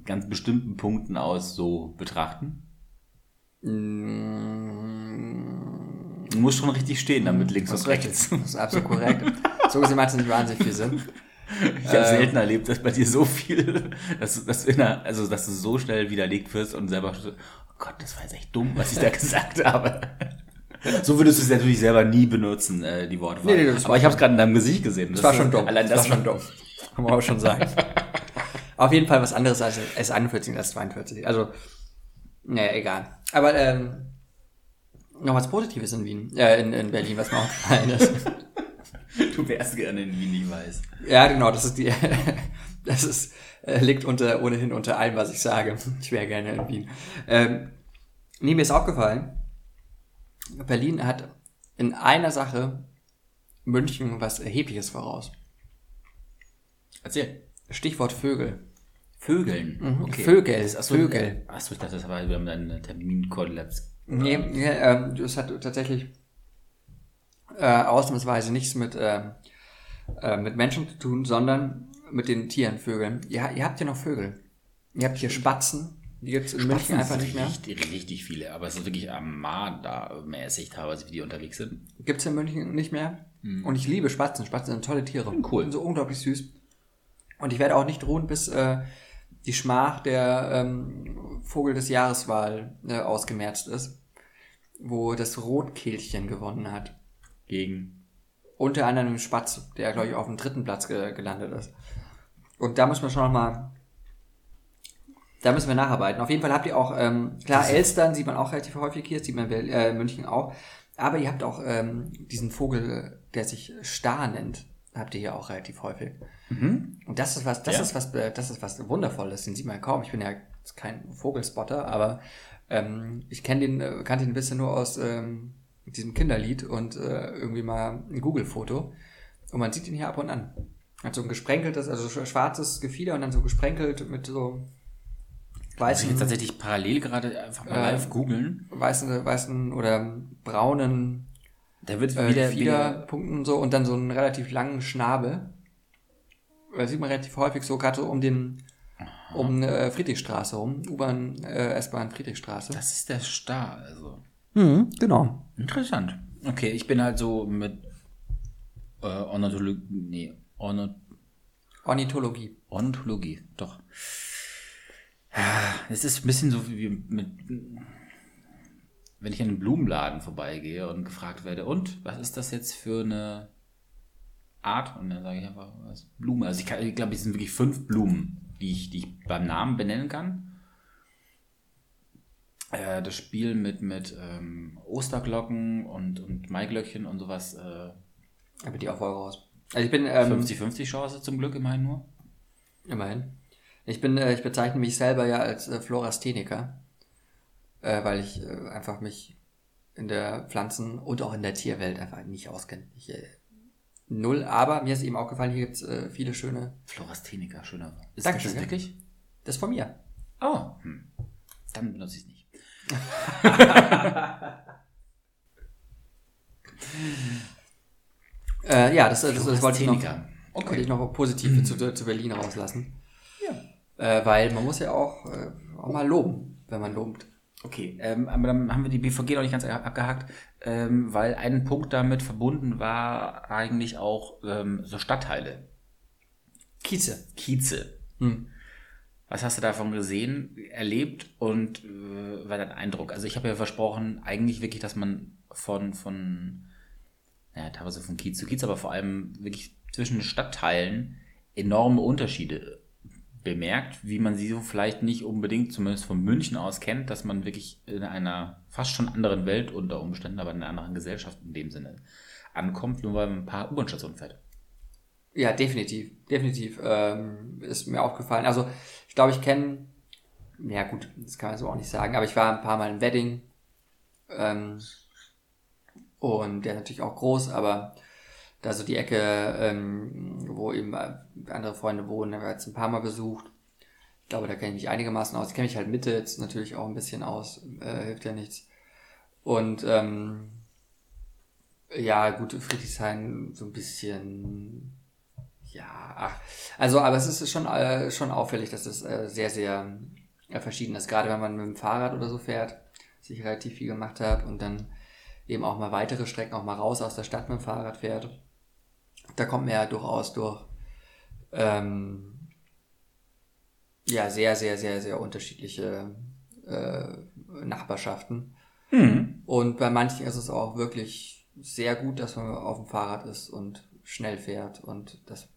ganz bestimmten Punkten aus so betrachten. Mm, Du musst schon richtig stehen, damit links das und rechts. Das ist absolut korrekt. so gesehen macht es nicht wahnsinnig viel Sinn. Ich habe selten erlebt, dass bei dir so viel, dass, dass, du in einer, also, dass du so schnell widerlegt wirst und selber, oh Gott, das war jetzt echt dumm, was ich da gesagt habe. So würdest du es natürlich selber nie benutzen, äh, die Worte. Nee, nee, das Aber ich habe es gerade in deinem Gesicht gesehen. Das war schon dumm. Allein das, war schon dumm. Kann man auch schon sagen. Auf jeden Fall was anderes als S41 und S42. Also, naja, egal. Aber ähm, noch was Positives in Wien, äh, in, in Berlin, was mir aufgefallen ist. Du wärst gerne in Wien, ich weiß. ja, genau, das ist die, das ist, äh, liegt unter, ohnehin unter allem, was ich sage. Ich wäre gerne in Wien. Ähm, nee, mir ist aufgefallen, Berlin hat in einer Sache München was Erhebliches voraus. Erzähl. Stichwort Vögel. Vögeln. Mhm. Vögel, Achso, Vögel. Achso, ich dachte, das war wir haben einen Terminkollaps. Nee, nee ähm, das hat tatsächlich äh, ausnahmsweise nichts mit, ähm, äh, mit Menschen zu tun, sondern mit den Tieren, Vögeln. Ja, ihr habt ja noch Vögel. Ihr habt hier Spatzen, die gibt's in München einfach nicht mehr. Richtig, richtig viele, aber es ist wirklich Armada-mäßig teilweise, wie die unterwegs sind. Gibt's in München nicht mehr. Und ich liebe Spatzen. Spatzen sind tolle Tiere. cool. Sind so unglaublich süß. Und ich werde auch nicht ruhen, bis äh, die Schmach der ähm, Vogel des Jahreswahl äh, ausgemerzt ist, wo das Rotkehlchen gewonnen hat. Gegen. Unter anderem Spatz, der, glaube ich, auf dem dritten Platz ge gelandet ist. Und da muss man schon nochmal, da müssen wir nacharbeiten. Auf jeden Fall habt ihr auch, ähm, klar, Elstern sieht man auch relativ häufig hier, sieht man in äh, München auch. Aber ihr habt auch ähm, diesen Vogel, der sich Star nennt, habt ihr hier auch relativ häufig. Und das ist was, das Ja. ist was, äh, das ist was Wundervolles. Den sieht man ja kaum. Ich bin ja kein Vogelspotter, aber ähm, ich kenne den, äh, kannte ihn bisher nur aus ähm, diesem Kinderlied und äh, irgendwie mal ein Google-Foto. Und man sieht ihn hier ab und an. Hat so ein gesprenkeltes, also sch- schwarzes Gefieder und dann so gesprenkelt mit so Muss ich weißen, jetzt tatsächlich parallel gerade einfach mal Äh, live googeln. weißen, weißen oder braunen Da wird äh, wieder, wieder Fiederpunkten so und dann so einen relativ langen Schnabel. Da sieht man relativ häufig so gerade so um den um äh, Friedrichstraße rum, U-Bahn, äh, S-Bahn Friedrichstraße. Das ist der Star, also. Mhm, genau. Interessant. Okay, ich bin halt so mit äh, Ornithologie, nee, Orno, Ornithologie. Ornithologie, doch. Es ist ein bisschen so wie mit, wenn ich an einen Blumenladen vorbeigehe und gefragt werde, und was ist das jetzt für eine Art? Und dann sage ich einfach, was Blume. Also ich, kann- ich glaube, es sind wirklich fünf Blumen, die ich, die ich beim Namen benennen kann. Äh, das Spiel mit, mit ähm, Osterglocken und, und Maiglöckchen und sowas, äh, Aber die auch voll raus. Also ich bin ähm, 50-50 Chance zum Glück immerhin nur. immerhin. Ich bin, äh, ich bezeichne mich selber ja als äh, Florastheniker, äh, weil ich äh, einfach mich in der Pflanzen- und auch in der Tierwelt einfach nicht auskenne. Ich, äh, null, aber mir ist eben auch gefallen, hier gibt es äh, viele schöne. Florasthenica, schöner. Ist Dankeschön, das wirklich? Das ist von mir. Oh, hm. dann benutze ich es nicht. Äh, ja, das, das, das wollte ich noch, Florasthenica. wollte ich noch positiv zu, zu Berlin rauslassen. Äh, weil man muss ja auch, äh, auch mal loben, wenn man lobt. Okay, ähm, aber dann haben wir die BVG noch nicht ganz abgehakt, ähm, weil ein Punkt damit verbunden war eigentlich auch ähm, so Stadtteile, Kieze. Kieze. Hm. Was hast du davon gesehen, erlebt und äh, war dein Eindruck? Also ich habe ja versprochen, eigentlich wirklich, dass man von, von, ja, teilweise von Kiez zu Kiez, aber vor allem wirklich zwischen Stadtteilen enorme Unterschiede bemerkt, wie man sie so vielleicht nicht unbedingt, zumindest von München aus kennt, dass man wirklich in einer fast schon anderen Welt unter Umständen, aber in einer anderen Gesellschaft in dem Sinne ankommt, nur weil man ein paar U-Bahn-Stationen fährt. Ja, definitiv. Definitiv. Ähm, ist mir aufgefallen. Also, ich glaube, ich kenne, ja gut, das kann man so auch nicht sagen, aber ich war ein paar Mal in Wedding. Ähm, und der ist natürlich auch groß, aber da so die Ecke, ähm, wo eben andere Freunde wohnen, haben wir jetzt ein paar Mal besucht. Ich glaube, da kenne ich mich einigermaßen aus. Ich kenne mich halt Mitte jetzt natürlich auch ein bisschen aus, äh, hilft ja nichts. Und ähm, ja, gut, Friedrichshain so ein bisschen, ja, ach, also, aber es ist schon, äh, schon auffällig, dass das äh, sehr, sehr äh, verschieden ist. Gerade wenn man mit dem Fahrrad oder so fährt, was ich relativ viel gemacht habe und dann eben auch mal weitere Strecken auch mal raus aus der Stadt mit dem Fahrrad fährt. Da kommt man ja durchaus durch ähm, ja sehr, sehr, sehr, sehr unterschiedliche äh, Nachbarschaften. Mhm. Und bei manchen ist es auch wirklich sehr gut, dass man auf dem Fahrrad ist und schnell fährt und das,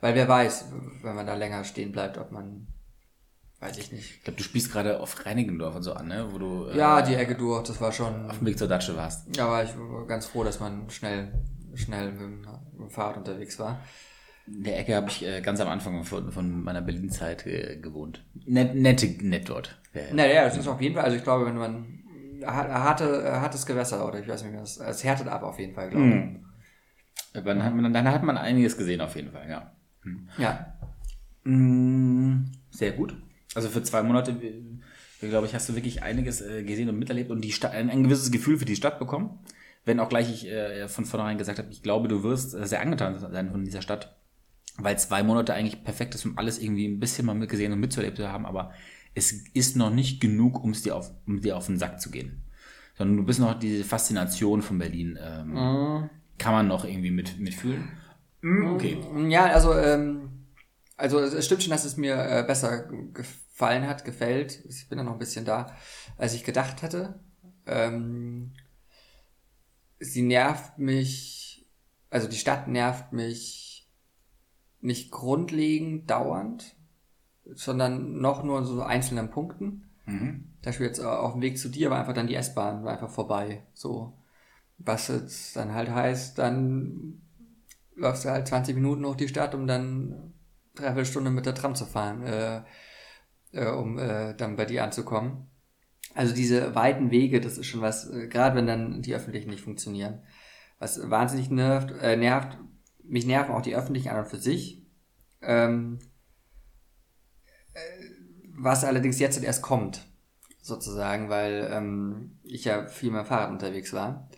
weil wer weiß, wenn man da länger stehen bleibt, ob man, weiß ich nicht. Ich glaube, du spielst gerade auf Reinigendorf und so an, ne? Wo du äh, Ja, die Ecke durch, das war schon, auf dem Weg zur Datsche warst. ja, war ich war ganz froh, dass man schnell, schnell mit dem, mit dem Fahrrad unterwegs war. In der Ecke habe ich äh, ganz am Anfang von, von meiner Berlin-Zeit äh, gewohnt. Net, nette, nett dort. Naja, das ist auf jeden Fall, also ich glaube, wenn man har- harte, hartes Gewässer oder ich weiß nicht, das, es härtet ab auf jeden Fall, glaube ich. Mhm. Dann hat, man, dann hat man einiges gesehen auf jeden Fall, ja. Ja, Mm, Sehr gut. Also für zwei Monate, äh, glaube ich, hast du wirklich einiges äh, gesehen und miterlebt und die Stadt, ein, ein gewisses Gefühl für die Stadt bekommen. Wenn auch gleich ich äh, von vornherein gesagt habe, ich glaube, du wirst äh, sehr angetan sein von dieser Stadt, weil zwei Monate eigentlich perfekt ist, um alles irgendwie ein bisschen mal mitgesehen und mitzuerlebt zu haben, aber es ist noch nicht genug, um es dir auf, um dir auf den Sack zu gehen. Sondern du bist noch diese Faszination von Berlin, ähm, kann man noch irgendwie mit, mitfühlen. Mm, Okay. Ja, also, ähm, also es stimmt schon, dass es mir äh, besser gefallen hat, gefällt. Ich bin da noch ein bisschen da, als ich gedacht hatte. Ähm, sie nervt mich, also die Stadt nervt mich nicht grundlegend dauernd, sondern noch nur in so einzelnen Punkten. Mhm. Zum Beispiel jetzt äh, auf dem Weg zu dir war einfach dann die S-Bahn war einfach vorbei. So. Was jetzt dann halt heißt, dann läufst du halt 20 Minuten durch die Stadt, um dann dreiviertel Stunde mit der Tram zu fahren, äh, äh, um äh, dann bei dir anzukommen. Also diese weiten Wege, das ist schon was, äh, gerade wenn dann die öffentlichen nicht funktionieren. Was wahnsinnig nervt, äh, nervt, mich nerven auch die öffentlichen an und für sich. Ähm, äh, was allerdings jetzt erst kommt, sozusagen, weil ähm, ich ja viel dem Fahrrad unterwegs war,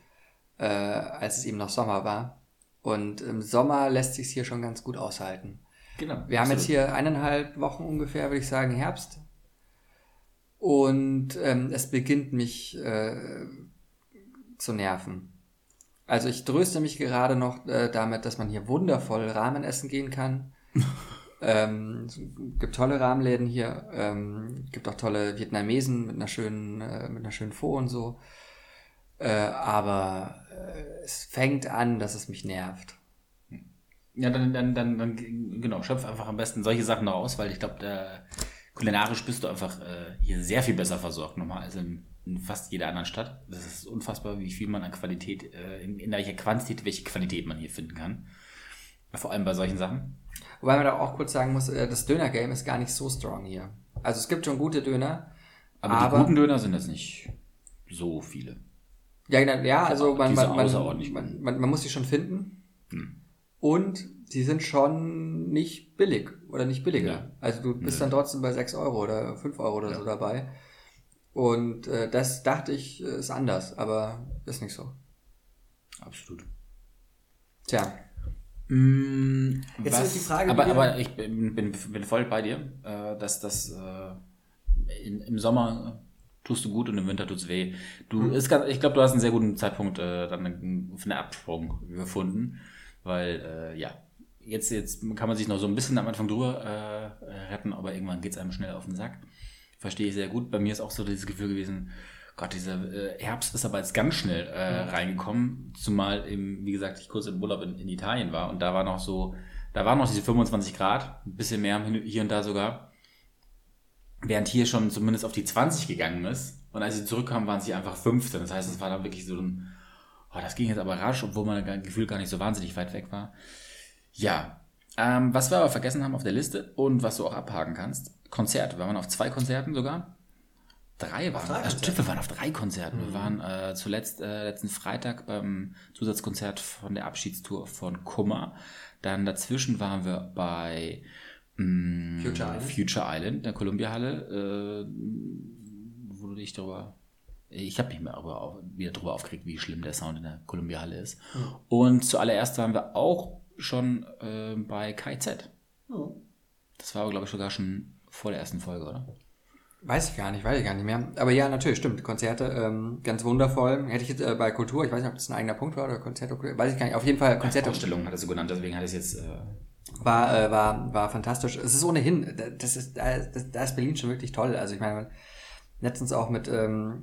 äh, als es eben noch Sommer war. Und im Sommer lässt sich hier schon ganz gut aushalten. Genau. Wir haben jetzt absolut. hier eineinhalb Wochen ungefähr, würde ich sagen, Herbst. Und ähm, es beginnt mich äh, zu nerven. Also ich tröste mich gerade noch äh, damit, dass man hier wundervoll Ramen essen gehen kann. ähm, es gibt tolle Rahmenläden hier. Ähm, gibt auch tolle Vietnamesen mit einer schönen, äh, mit einer schönen Pho und so. Äh, aber äh, es fängt an, dass es mich nervt. Ja, dann, dann, dann, dann, genau, schöpf einfach am besten solche Sachen noch aus, weil ich glaube, kulinarisch bist du einfach äh, hier sehr viel besser versorgt nochmal als in, in fast jeder anderen Stadt. Das ist unfassbar, wie viel man an Qualität, äh, in, in welcher Quantität, welche Qualität man hier finden kann. Vor allem bei solchen Sachen. Wobei man da auch kurz sagen muss, äh, das Döner-Game ist gar nicht so strong hier. Also es gibt schon gute Döner. Aber, Aber- die guten Döner sind jetzt nicht so viele. Ja, genau, ja also man, man, man, man muss sie schon finden. Hm. Und die sind schon nicht billig oder nicht billiger. Ja. Also du bist Nö. dann trotzdem bei 6 Euro oder 5 Euro oder Ja. so dabei. Und äh, das dachte ich, äh, ist anders, aber ist nicht so. Absolut. Tja, Mm, Jetzt was, ist die Frage, aber, aber ich bin, bin, bin voll bei dir, äh, dass das äh, in, im Sommer tust du gut und im Winter tut's weh. Du, Mhm. ist ganz, ich glaube, du hast einen sehr guten Zeitpunkt äh, dann für einen Absprung gefunden, weil äh, ja, jetzt, jetzt kann man sich noch so ein bisschen am Anfang drüber äh, retten, aber irgendwann geht's einem schnell auf den Sack. Verstehe ich sehr gut. Bei mir ist auch so dieses Gefühl gewesen, Gott, dieser äh, Herbst ist aber jetzt ganz schnell äh, reingekommen, zumal eben, wie gesagt, ich kurz im Urlaub in, in Italien war und da war noch so, da waren noch diese 25 Grad, ein bisschen mehr hier und da sogar, während hier schon zumindest auf die 20 gegangen ist und als sie zurückkamen, waren sie einfach 15. Das heißt, es war dann wirklich so ein, oh, das ging jetzt aber rasch, obwohl man gefühlt gar nicht so wahnsinnig weit weg war. Ja, ähm, was wir aber vergessen haben auf der Liste und was du auch abhaken kannst, Konzerte. Wir waren auf zwei Konzerten sogar. Drei waren. drei stimmt, wir waren auf drei Konzerten. Wir waren äh, zuletzt äh, letzten Freitag beim Zusatzkonzert von der Abschiedstour von Kummer. Dann dazwischen waren wir bei mh, Future Island. Future Island, in der Columbia-Halle, äh, wo du dich darüber. Ich habe mich mal darüber auf, wieder darüber aufgeregt, wie schlimm der Sound in der Columbia-Halle ist. Und zuallererst waren wir auch schon äh, bei KZ. Das war aber, glaube ich, sogar schon vor der ersten Folge, oder? weiß ich gar nicht, weiß ich gar nicht mehr. Aber ja, natürlich, stimmt. Konzerte, ähm, ganz wundervoll. Hätte ich jetzt äh, bei Kultur, ich weiß nicht, ob das ein eigener Punkt war oder Konzerte, weiß ich gar nicht. Auf jeden Fall Konzerte. Ausstellung hat er so genannt, deswegen hat es jetzt. Äh, war, äh, war, war fantastisch. Es ist ohnehin, da- das ist, da, das, da ist Berlin schon wirklich toll. Also ich meine, letztens auch mit, ähm,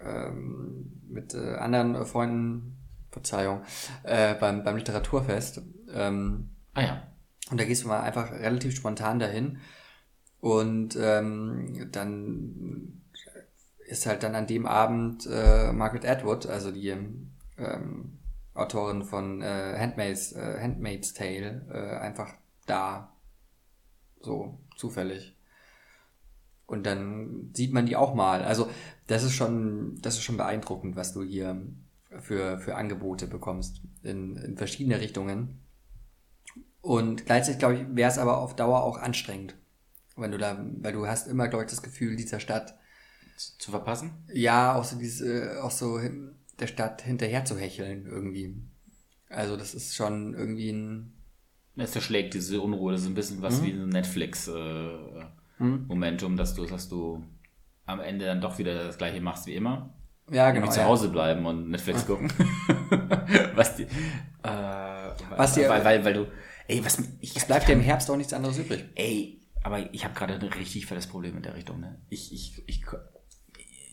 ähm, mit äh, anderen Freunden, Verzeihung, äh, beim, beim Literaturfest. Ähm, ah ja. und da gehst du mal einfach relativ spontan dahin. Und ähm, dann ist halt dann an dem Abend äh, Margaret Atwood, also die ähm, Autorin von äh, Handmaid's, äh, Handmaid's Tale, äh, einfach da. So, zufällig. Und dann sieht man die auch mal. Also, das ist schon, das ist schon beeindruckend, was du hier für, für Angebote bekommst in, in verschiedene Richtungen. Und gleichzeitig, glaube ich, wäre es aber auf Dauer auch anstrengend. Wenn du da, weil du hast immer, glaube ich, das Gefühl, dieser Stadt, Zu, verpassen? ja, auch so dieses, äh, auch so hin- der Stadt hinterher zu hecheln irgendwie. Also das ist schon irgendwie ein, Es verschlägt diese Unruhe, das ist ein bisschen was wie ein Netflix-Momentum, dass du, dass du am Ende dann doch wieder das gleiche machst wie immer. Ja, genau. Nämlich zu ja. Hause bleiben und Netflix gucken. was die, äh, Was dir- weil, weil, weil du, ey, was, ich, Es bleibt dir im Herbst auch nichts anderes übrig. Ey, aber ich habe gerade ein richtig fettes Problem in der Richtung. Ne? Ich, ich, ich,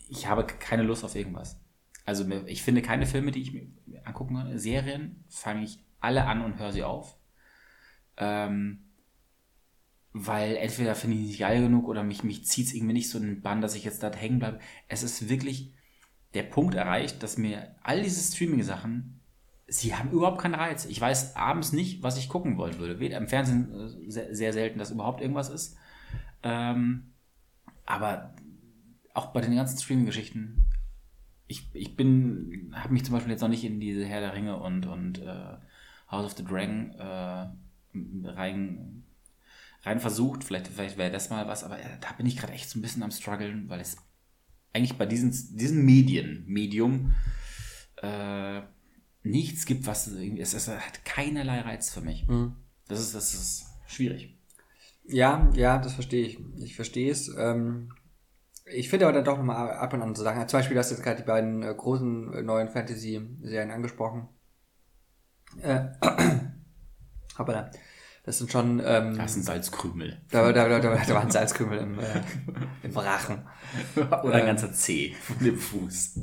ich habe keine Lust auf irgendwas. Also ich finde keine Filme, die ich mir angucken kann. Serien fange ich alle an und höre sie auf. Ähm, weil entweder finde ich nicht geil genug oder mich, mich zieht es irgendwie nicht so in den Bann, dass ich jetzt da hängen bleibe. Es ist wirklich der Punkt erreicht, dass mir all diese Streaming-Sachen, sie haben überhaupt keinen Reiz. Ich weiß abends nicht, was ich gucken wollen würde. Weder im Fernsehen äh, sehr, sehr selten, dass überhaupt irgendwas ist. Ähm, aber auch bei den ganzen Streaming-Geschichten, ich, ich bin, habe mich zum Beispiel jetzt noch nicht in diese Herr der Ringe und, und äh, House of the Dragon äh, rein, rein versucht. Vielleicht, vielleicht wäre das mal was, aber äh, da bin ich gerade echt so ein bisschen am struggeln, weil es eigentlich bei diesen, diesen Medien, Medium, äh, nichts gibt, was irgendwie, es, es hat keinerlei Reiz für mich. Das ist, das ist schwierig. Ja, ja, das verstehe ich. Ich verstehe es. Ähm, ich finde aber dann doch nochmal ab und an so Sachen. Zum Beispiel hast du jetzt gerade die beiden äh, großen äh, neuen Fantasy-Serien angesprochen. Äh, aber das sind schon. Ähm, Das ein Salzkrümel. da, da, da, da, da waren Salzkümmel im, äh, im Rachen. Oder ein ganzer Zeh von dem Fuß.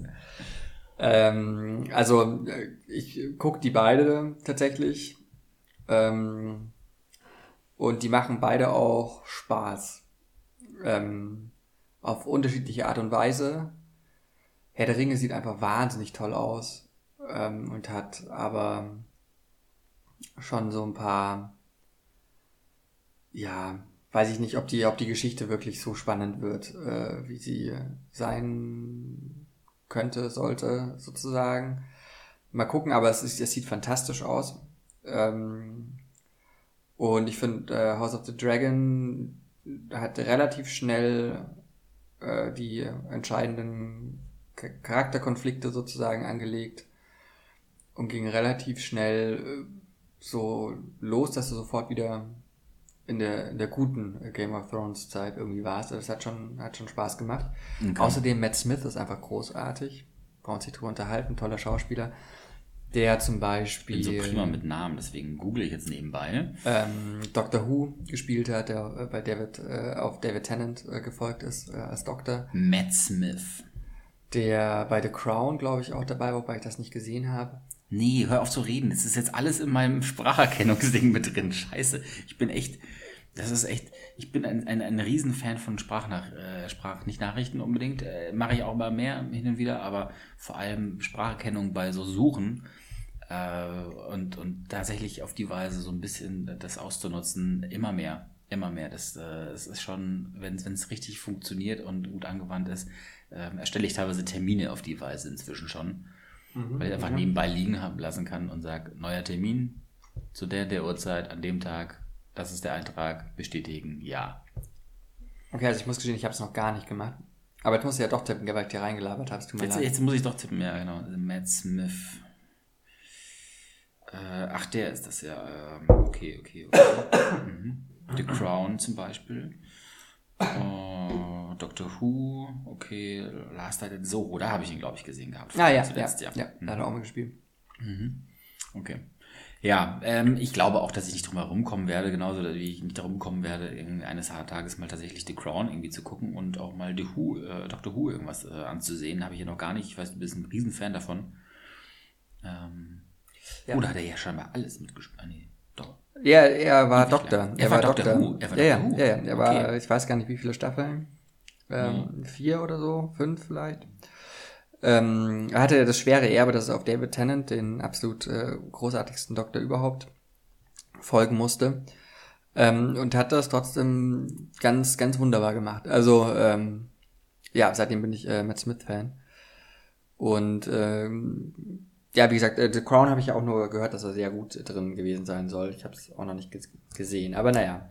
Ähm, also, äh, ich gucke die beide tatsächlich. Ähm, und die machen beide auch Spaß. Ähm, auf unterschiedliche Art und Weise. Herr der Ringe sieht einfach wahnsinnig toll aus. Ähm, und hat aber schon so ein paar, ja, weiß ich nicht, ob die, ob die Geschichte wirklich so spannend wird, äh, wie sie sein könnte, sollte, sozusagen. Mal gucken, aber es, ist, es sieht fantastisch aus. Ähm, und ich finde, äh, House of the Dragon hat relativ schnell äh, die entscheidenden Charakterkonflikte sozusagen angelegt und ging relativ schnell äh, so los, dass du sofort wieder in der, in der guten Game of Thrones Zeit irgendwie warst. Das hat schon, hat schon Spaß gemacht. Okay. Außerdem Matt Smith ist einfach großartig. Brauchen sich drüber unterhalten, toller Schauspieler. Der zum Beispiel. Ich bin so prima mit Namen, deswegen google ich jetzt nebenbei. Ähm, Doctor Who gespielt hat, der bei David, äh, auf David Tennant äh, gefolgt ist äh, als Doktor. Matt Smith. Der bei The Crown, glaube ich, auch dabei, wobei ich das nicht gesehen habe. Nee, hör auf zu reden. Das ist jetzt alles in meinem Spracherkennungsding mit drin. Scheiße. Ich bin echt, das ist echt, ich bin ein, ein, ein Riesenfan von Sprachnach, äh, Sprach, nicht Nachrichten unbedingt, äh, mache ich auch mal mehr hin und wieder, aber vor allem Spracherkennung bei so Suchen äh, und, und tatsächlich auf die Weise so ein bisschen das auszunutzen, immer mehr, immer mehr. Das, äh, das ist schon, wenn es richtig funktioniert und gut angewandt ist, äh, erstelle ich teilweise Termine auf die Weise inzwischen schon mhm, weil ich einfach nebenbei liegen haben lassen kann und sage, neuer Termin zu der, der Uhrzeit, an dem Tag, das ist der Eintrag, bestätigen, ja. Okay, also ich muss gestehen, ich habe es noch gar nicht gemacht. Aber jetzt musst du ja doch tippen, weil ich dir reingelabert habe. Jetzt, jetzt, muss ich doch tippen, ja, genau. Matt Smith. Äh, ach, der ist das ja. Äh, okay, okay, okay. mhm. The Crown zum Beispiel. Uh, Doctor Who, okay, Last Night in Soho, da habe ich ihn, glaube ich, gesehen gehabt. Ah ja, zuletzt, ja, ja, ja. Mhm. da hat er auch mal gespielt. Mhm. Okay. Ja, ähm, ich glaube auch, dass ich nicht drum herum kommen werde, genauso wie ich nicht darum kommen werde, eines Tages mal tatsächlich The Crown irgendwie zu gucken und auch mal The Who, äh, Doctor Who irgendwas äh, anzusehen. Habe ich ja noch gar nicht. Ich weiß, du bist ein Riesenfan davon. Ähm, ja. Oder hat er ja scheinbar alles mitgespielt? Ah, nee, doch. Ja, er war Doktor. Er, er, war, Doktor. Doktor. Who. Er war ja, Doktor ja, ja, er war, okay. ich weiß gar nicht, wie viele Staffeln. Ähm, mhm. Vier oder so, fünf vielleicht. Ähm, er hatte das schwere Erbe, dass er auf David Tennant, den absolut äh, großartigsten Doktor überhaupt, folgen musste. Ähm, und hat das trotzdem ganz, ganz wunderbar gemacht. Also, ähm, ja, seitdem bin ich äh, Matt Smith-Fan. Und ähm, ja, wie gesagt, äh, The Crown habe ich ja auch nur gehört, dass er sehr gut drin gewesen sein soll. Ich habe es auch noch nicht gesehen. Aber naja.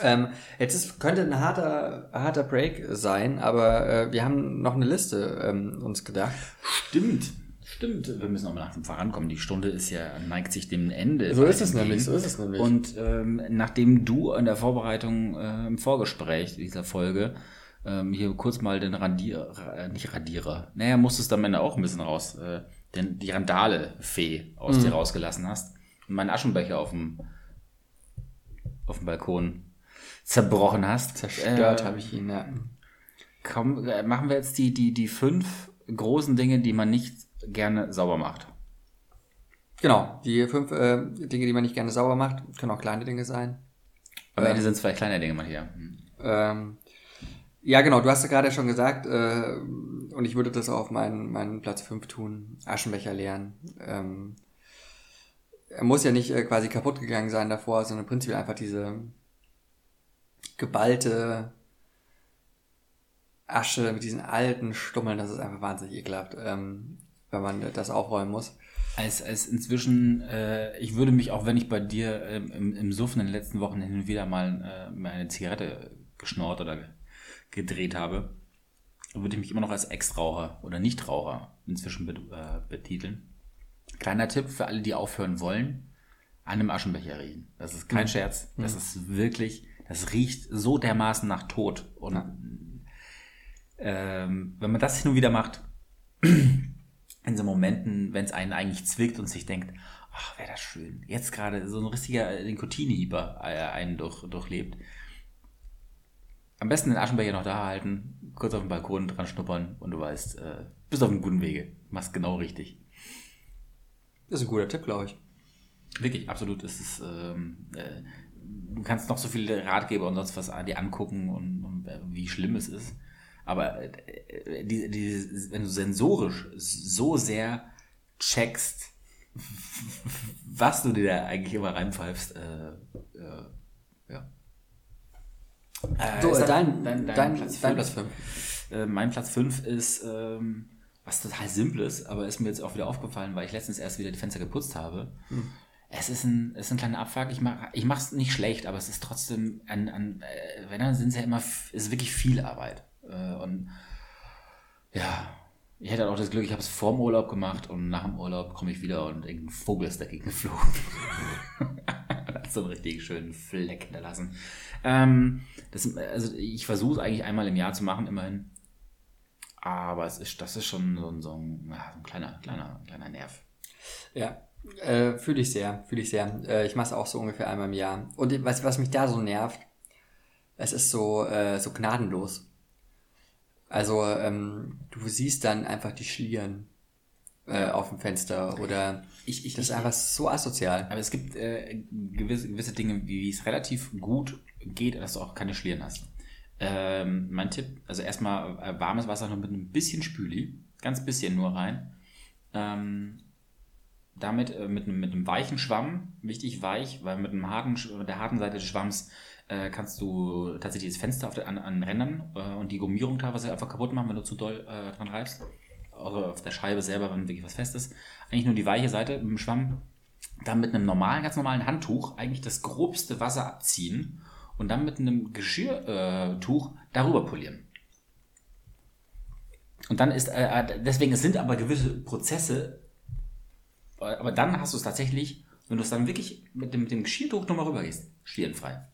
Ähm, jetzt ist, könnte ein harter, harter Break sein, aber äh, wir haben noch eine Liste ähm, uns gedacht. Stimmt. Stimmt, wir müssen auch mal langsam vorankommen. Die Stunde ist ja, neigt sich dem Ende. So ist es nämlich, so ist es nämlich. Und ähm, nachdem du in der Vorbereitung, äh, im Vorgespräch dieser Folge ähm, hier kurz mal den Radierer, äh, nicht Radierer, naja, musstest du am Ende auch ein bisschen raus, äh, denn die Randale-Fee aus mhm. dir rausgelassen hast und meinen Aschenbecher auf dem, auf dem Balkon zerbrochen hast. Zerstört äh, habe ich ihn, ja. Komm, äh, machen wir jetzt die, die, die fünf großen Dinge, die man nicht gerne sauber macht. Genau, die fünf äh, Dinge, die man nicht gerne sauber macht, können auch kleine Dinge sein. Am Ende ähm, sind zwei kleine Dinge mal hier. Hm. Ähm, ja, genau, du hast ja gerade schon gesagt, äh, und ich würde das auch auf meinen, meinen Platz 5 tun, Aschenbecher leeren. Ähm, er muss ja nicht äh, quasi kaputt gegangen sein davor, sondern prinzipiell einfach diese geballte Asche mit diesen alten Stummeln, das ist einfach wahnsinnig ekelhaft, ähm, wenn man das aufräumen muss. Als, als inzwischen, äh, ich würde mich auch, wenn ich bei dir ähm, im, im Suffen in den letzten Wochen hin und wieder mal äh, eine Zigarette geschnort oder gedreht habe, würde ich mich immer noch als Ex-Raucher oder Nichtraucher inzwischen äh, betiteln. Kleiner Tipp für alle, die aufhören wollen, an einem Aschenbecher riechen. Das ist kein mhm. Scherz. Das mhm. ist wirklich, das riecht so dermaßen nach Tod. Und ja. ähm, wenn man das hin und wieder macht, in so Momenten, wenn es einen eigentlich zwickt und sich denkt, ach, wäre das schön. Jetzt gerade so ein richtiger Nikotinhieber äh, einen durch, durchlebt am besten den Aschenbecher noch da halten, kurz auf dem Balkon dran schnuppern und du weißt, äh, bist auf einem guten Wege. Machst genau richtig. Das ist ein guter Tipp, glaube ich. Wirklich, absolut. Es ist, ähm, äh, du kannst noch so viele Ratgeber und sonst was an dir angucken und, und äh, wie schlimm es ist. Aber äh, die, die, wenn du sensorisch so sehr checkst, was du dir da eigentlich immer reinpfeifst, äh, äh, äh, so, dein, dein, dein, dein, Platz 5. Dein Platz 5. Äh, mein Platz 5 ist ähm, was total Simples, aber ist mir jetzt auch wieder aufgefallen, weil ich letztens erst wieder die Fenster geputzt habe. Hm. Es ist ein, es ist ein kleiner Abfuck. Ich mach, ich mach's nicht schlecht, aber es ist trotzdem an, an äh, wenn dann sind es ja immer, es ist wirklich viel Arbeit. Äh, und ja, ich hätte auch das Glück, ich habe es vor dem Urlaub gemacht und nach dem Urlaub komme ich wieder und irgendein Vogel ist dagegen geflogen. so einen richtig schönen Fleck hinterlassen. Ähm, das, also ich versuche es eigentlich einmal im Jahr zu machen, immerhin. Aber es ist, das ist schon so, ein, so ein, ja, ein kleiner, kleiner, kleiner Nerv. Ja, äh, fühle ich sehr, fühle ich sehr. Äh, ich mache es auch so ungefähr einmal im Jahr. Und was, was mich da so nervt, es ist so, äh, so gnadenlos. Also ähm, du siehst dann einfach die Schlieren äh, auf dem Fenster oder ich, ich, das ist einfach so asozial. Aber es gibt äh, gewisse, gewisse Dinge, wie es relativ gut geht, dass du auch keine Schlieren hast. Ähm, mein Tipp, also erstmal äh, warmes Wasser noch mit ein bisschen Spüli, ganz bisschen nur rein. Ähm, damit äh, mit, einem, mit einem weichen Schwamm, wichtig weich, weil mit einem harten, der harten Seite des Schwamms äh, kannst du tatsächlich das Fenster auf der, an, an Rändern äh, und die Gummierung teilweise einfach kaputt machen, wenn du zu doll äh, dran reibst. Also auf der Scheibe selber, wenn wirklich was fest ist. Eigentlich nur die weiche Seite mit dem Schwamm. Dann mit einem normalen, ganz normalen Handtuch eigentlich das grobste Wasser abziehen und dann mit einem Geschirrtuch darüber polieren. Und dann ist, äh, äh, deswegen, es sind aber gewisse Prozesse, aber dann hast du es tatsächlich, wenn du es dann wirklich mit dem, mit dem Geschirrtuch nochmal rübergehst, schwierenfrei.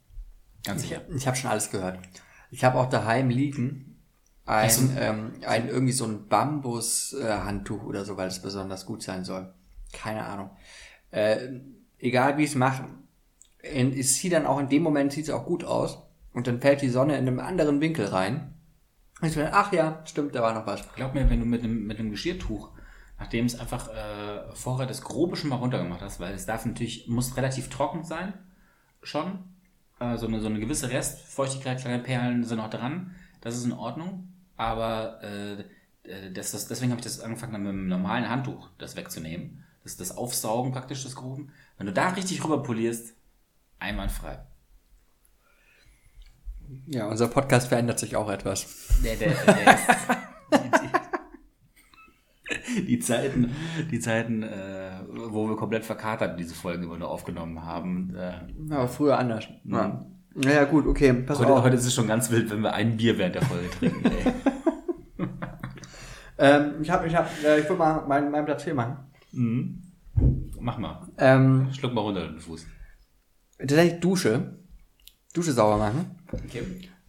Ganz sicher. Ich, ich habe schon alles gehört. Ich habe auch daheim liegen ein, so. ähm, ein irgendwie so ein Bambus-Handtuch äh, oder so, weil es besonders gut sein soll. Keine Ahnung. Äh, egal wie ich es mache, es sieht dann auch in dem Moment sieht es auch gut aus und dann fällt die Sonne in einem anderen Winkel rein. Und ich bin, ach ja, stimmt, da war noch was. Glaub mir, wenn du mit einem, mit einem Geschirrtuch, nachdem es einfach äh, vorher das Grobe schon mal runtergemacht hast, weil es darf natürlich, muss relativ trocken sein, schon, äh, so, eine, so eine gewisse Restfeuchtigkeit, kleine Perlen sind noch dran, das ist in Ordnung, aber äh, äh das, das, deswegen habe ich das angefangen, mit einem normalen Handtuch das wegzunehmen, das, das Aufsaugen praktisch des Groben. Wenn du da richtig rüber polierst, Einwandfrei. Ja, unser Podcast verändert sich auch etwas. Der, der, der ist, die, die, Zeiten, die Zeiten äh, wo wir komplett verkatert diese Folgen immer nur aufgenommen haben. Äh, ja, früher anders. Ja. Naja, gut, okay. Pass heute, auf. heute ist es schon ganz wild, wenn wir ein Bier während der Folge trinken. ähm, ich hab, ich hab, äh, ich will mal meinen mein Platz 4 machen. Mhm. Mach mal. Ähm, Schluck mal runter den Fuß tatsächlich Dusche. Dusche sauber machen. Okay.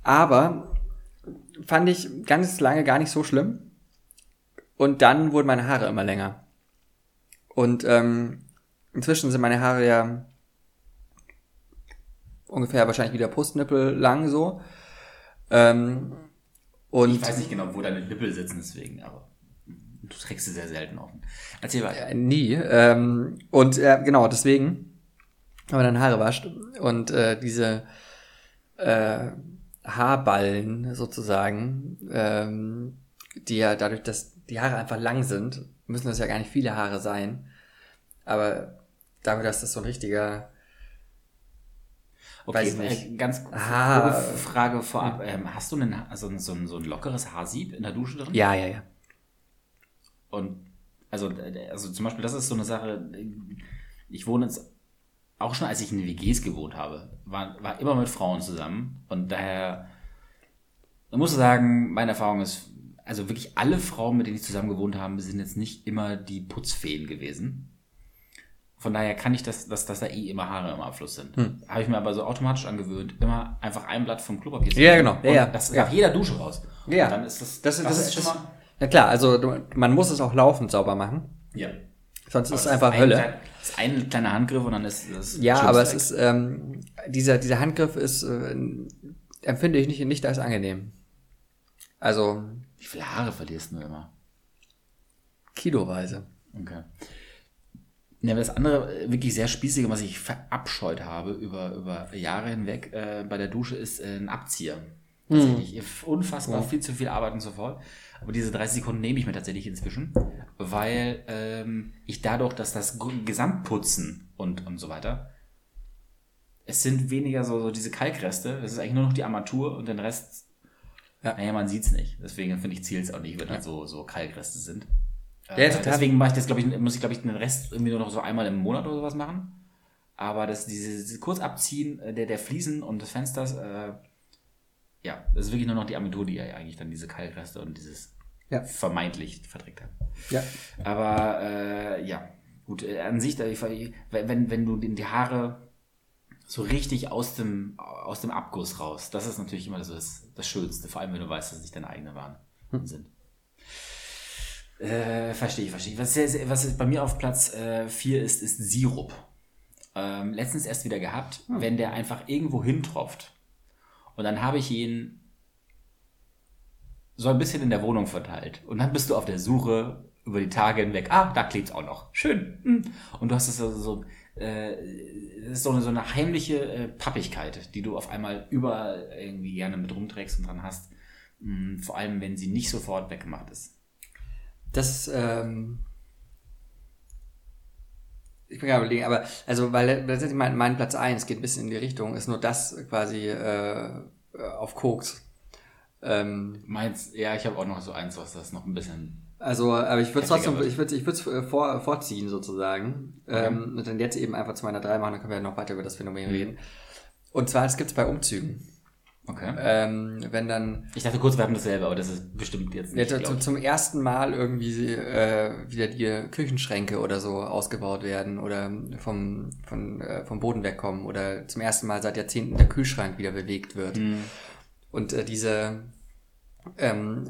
Aber fand ich ganz lange gar nicht so schlimm. Und dann wurden meine Haare immer länger. Und ähm, inzwischen sind meine Haare ja ungefähr wahrscheinlich wieder Brustnippel lang so. Ähm, und ich weiß nicht genau, wo deine Nippel sitzen, deswegen, aber du trägst sie sehr selten offen. Erzähl weiter. Äh, nie. Ähm, und äh, genau, deswegen wenn man dann Haare wascht und äh, diese äh, Haarballen sozusagen, ähm, die ja dadurch, dass die Haare einfach lang sind, müssen das ja gar nicht viele Haare sein, aber dafür, dass das so ein richtiger Okay, weiß nicht. Äh, ganz ah, Frage vorab. Ähm, hast du einen, also so, ein, so ein lockeres Haarsieb in der Dusche drin? Ja, ja, ja. Und also, also zum Beispiel, das ist so eine Sache, ich wohne jetzt auch schon als ich in WGs gewohnt habe, war, war immer mit Frauen zusammen. Und daher, man muss sagen, meine Erfahrung ist, also wirklich alle Frauen, mit denen ich zusammen gewohnt habe, sind jetzt nicht immer die Putzfeen gewesen. Von daher kann ich das, dass, dass da eh immer Haare im Abfluss sind. Hm. Habe ich mir aber so automatisch angewöhnt, immer einfach ein Blatt vom Klopapier zu Ja, genau. Ja, ja. Das ja. nach jeder Dusche raus. Ja. Und dann ist das, das, das, das ist schon mal. Na klar, also man muss es auch laufend sauber machen. Ja. Sonst ist es einfach Hölle. Klein, ist ein kleiner Handgriff und dann ist das. Ja, aber es ist, ähm, dieser, dieser Handgriff ist, äh, empfinde ich nicht, nicht als angenehm. Also. Wie viele Haare verlierst du immer? Kiloweise. Okay. Ja, das andere äh, wirklich sehr spießige, was ich verabscheut habe über, über Jahre hinweg äh, bei der Dusche, ist äh, ein Abzieher. Tatsächlich. Hm. Unfassbar ja. viel zu viel Arbeit und so fort. Aber diese 30 Sekunden nehme ich mir tatsächlich inzwischen, weil ähm, ich dadurch, dass das Gesamtputzen und, und so weiter, es sind weniger so, so diese Kalkreste, es ist eigentlich nur noch die Armatur und den Rest Ja. Naja, man sieht's nicht. Deswegen finde ich ziel's auch nicht, wenn ja. halt so, so Kalkreste sind. Ja, äh, total. Deswegen mache ich das, glaube ich, muss ich, glaube ich, den Rest irgendwie nur noch so einmal im Monat oder sowas machen. Aber das, diese, kurz abziehen äh, der, der Fliesen und des Fensters, äh, ja, das ist wirklich nur noch die Armatur, die ja eigentlich dann diese Kalkreste und dieses ja. vermeintlich verdreckt hat. Ja. Aber äh, ja, gut, äh, an sich, wenn, wenn du die Haare so richtig aus dem, aus dem Abguss raus, das ist natürlich immer so das, das Schönste, vor allem wenn du weißt, dass es nicht deine eigene waren hm. sind. Äh, verstehe ich, verstehe ich. Was, was bei mir auf Platz 4 äh, ist, ist Sirup. Ähm, letztens erst wieder gehabt, hm. wenn der einfach irgendwo hintropft. Und dann habe ich ihn so ein bisschen in der Wohnung verteilt. Und dann bist du auf der Suche über die Tage hinweg. Ah, da klebt es auch noch. Schön. Hm. Und du hast es so, so äh, ist so eine, so eine heimliche äh, Pappigkeit, die du auf einmal überall irgendwie gerne mit rumträgst und dran hast. Hm, vor allem, wenn sie nicht sofort weggemacht ist. Das, ähm, ich bin gerade überlegen, aber, also, weil letztendlich mein, mein Platz 1 geht ein bisschen in die Richtung, ist nur das quasi äh, auf Koks. Ähm, Meins, ja, ich habe auch noch so eins, was das noch ein bisschen. Also, aber ich würde trotzdem, ich würde ich würde äh, vor, vorziehen sozusagen. Okay. Ähm, und dann jetzt eben einfach zu meiner 3 machen, dann können wir ja noch weiter über das Phänomen mhm. reden. Und zwar, es gibt es bei Umzügen. Okay. Ähm, wenn dann. Ich dachte kurz, wir haben dasselbe, aber das ist bestimmt jetzt nicht. Ja, zum, zum ersten Mal irgendwie äh, wieder die Küchenschränke oder so ausgebaut werden oder vom, von, äh, vom Boden wegkommen oder zum ersten Mal seit Jahrzehnten der Kühlschrank wieder bewegt wird. Mhm. Und äh, diese, ähm,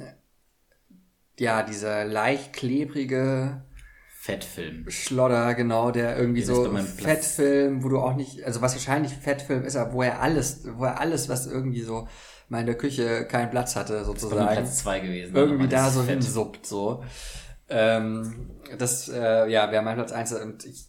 ja, dieser leicht klebrige Fettfilm. Schlodder, genau, der irgendwie so Fettfilm, wo du auch nicht, also was wahrscheinlich Fettfilm ist, aber wo er alles, wo er alles, was irgendwie so mal in der Küche keinen Platz hatte, sozusagen. Platz zwei gewesen. Irgendwie da so hinsuppt, so. Ähm, das, äh, ja, wäre mein Platz eins und ich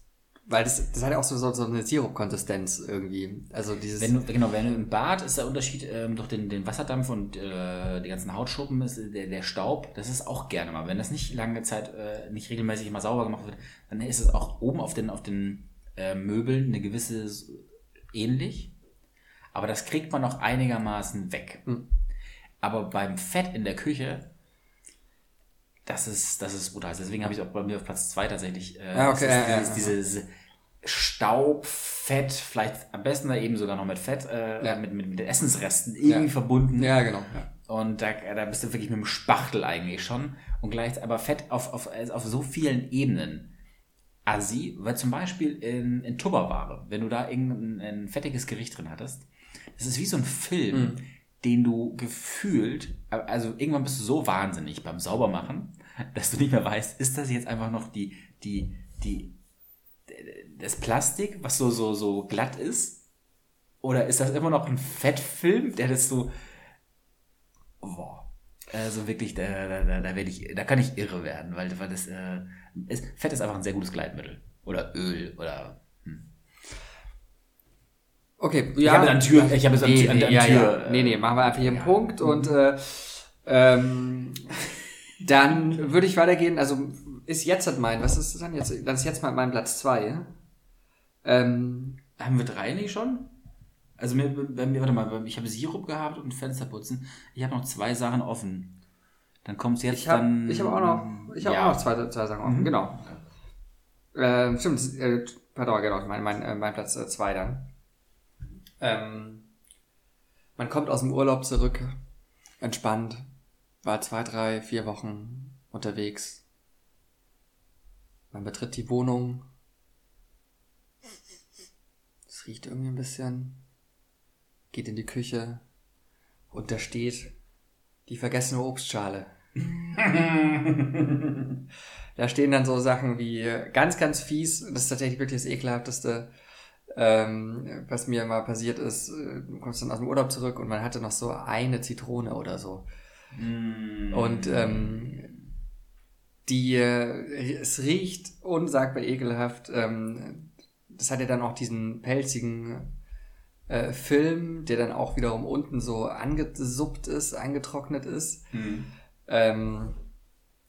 weil das, das hat ja auch so, so, so eine Sirup-Konsistenz irgendwie. Also dieses. Wenn du, genau, wenn du im Bad ist der Unterschied ähm, durch den, den Wasserdampf und äh, die ganzen Hautschuppen, ist der, der Staub, das ist auch gerne mal. Wenn das nicht lange Zeit, äh, nicht regelmäßig mal sauber gemacht wird, dann ist es auch oben auf den, auf den äh, Möbeln eine gewisse ähnlich. Aber das kriegt man noch einigermaßen weg. Mhm. Aber beim Fett in der Küche, das ist, das ist brutal. Deswegen habe ich auch bei mir auf Platz 2 tatsächlich. Äh, ah, okay, ja, ja, dieses, Staub, Fett, vielleicht am besten da eben sogar noch mit Fett, äh, ja. mit, mit, mit Essensresten irgendwie ja. verbunden. Ja, genau. Ja. Und da, da bist du wirklich mit dem Spachtel eigentlich schon. Und gleich aber Fett auf, auf, auf so vielen Ebenen. Assi, weil zum Beispiel in, in Tupperware, wenn du da irgendein ein fettiges Gericht drin hattest, das ist wie so ein Film, mhm. den du gefühlt, also irgendwann bist du so wahnsinnig beim Saubermachen, dass du nicht mehr weißt, ist das jetzt einfach noch die, die, die das Plastik, was so, so, so glatt ist? Oder ist das immer noch ein Fettfilm, der das so. Boah. Also wirklich, da, da, da, da, werde ich, da kann ich irre werden, weil, weil das. Äh, ist, Fett ist einfach ein sehr gutes Gleitmittel. Oder Öl oder. Hm. Okay, ja. Ich habe es an Tür. Ich habe es nee, an, an, an ja, Tür. Ja. Nee, nee, machen wir einfach hier einen. Punkt mhm. und äh, ähm, dann würde ich weitergehen. Also ist jetzt halt mein, was ist das dann jetzt? Dann ist jetzt mal mein Platz 2. Ähm, haben wir drei nicht schon? Also mir, bei mir, warte mal, ich habe Sirup gehabt und Fensterputzen. Ich habe noch zwei Sachen offen. Dann kommt es jetzt ich hab, dann. Ich habe auch noch, ich habe ja. auch noch zwei, zwei Sachen offen. Mhm. Genau. Äh, stimmt, äh, pardon, genau, mein, mein, äh, mein Platz äh, zwei dann. Ähm, man kommt aus dem Urlaub zurück, entspannt, war zwei, drei, vier Wochen unterwegs. Man betritt die Wohnung, es riecht irgendwie ein bisschen. Geht in die Küche und da steht die vergessene Obstschale. da stehen dann so Sachen wie ganz, ganz fies. Das ist tatsächlich wirklich das ekelhafteste, ähm, was mir mal passiert ist. Du kommst dann aus dem Urlaub zurück und man hatte noch so eine Zitrone oder so. Mm. Und ähm, die, äh, es riecht unsagbar ekelhaft. Ähm, das hat ja dann auch diesen pelzigen äh, Film, der dann auch wiederum unten so angesuppt ist, angetrocknet ist. Mhm. Ähm,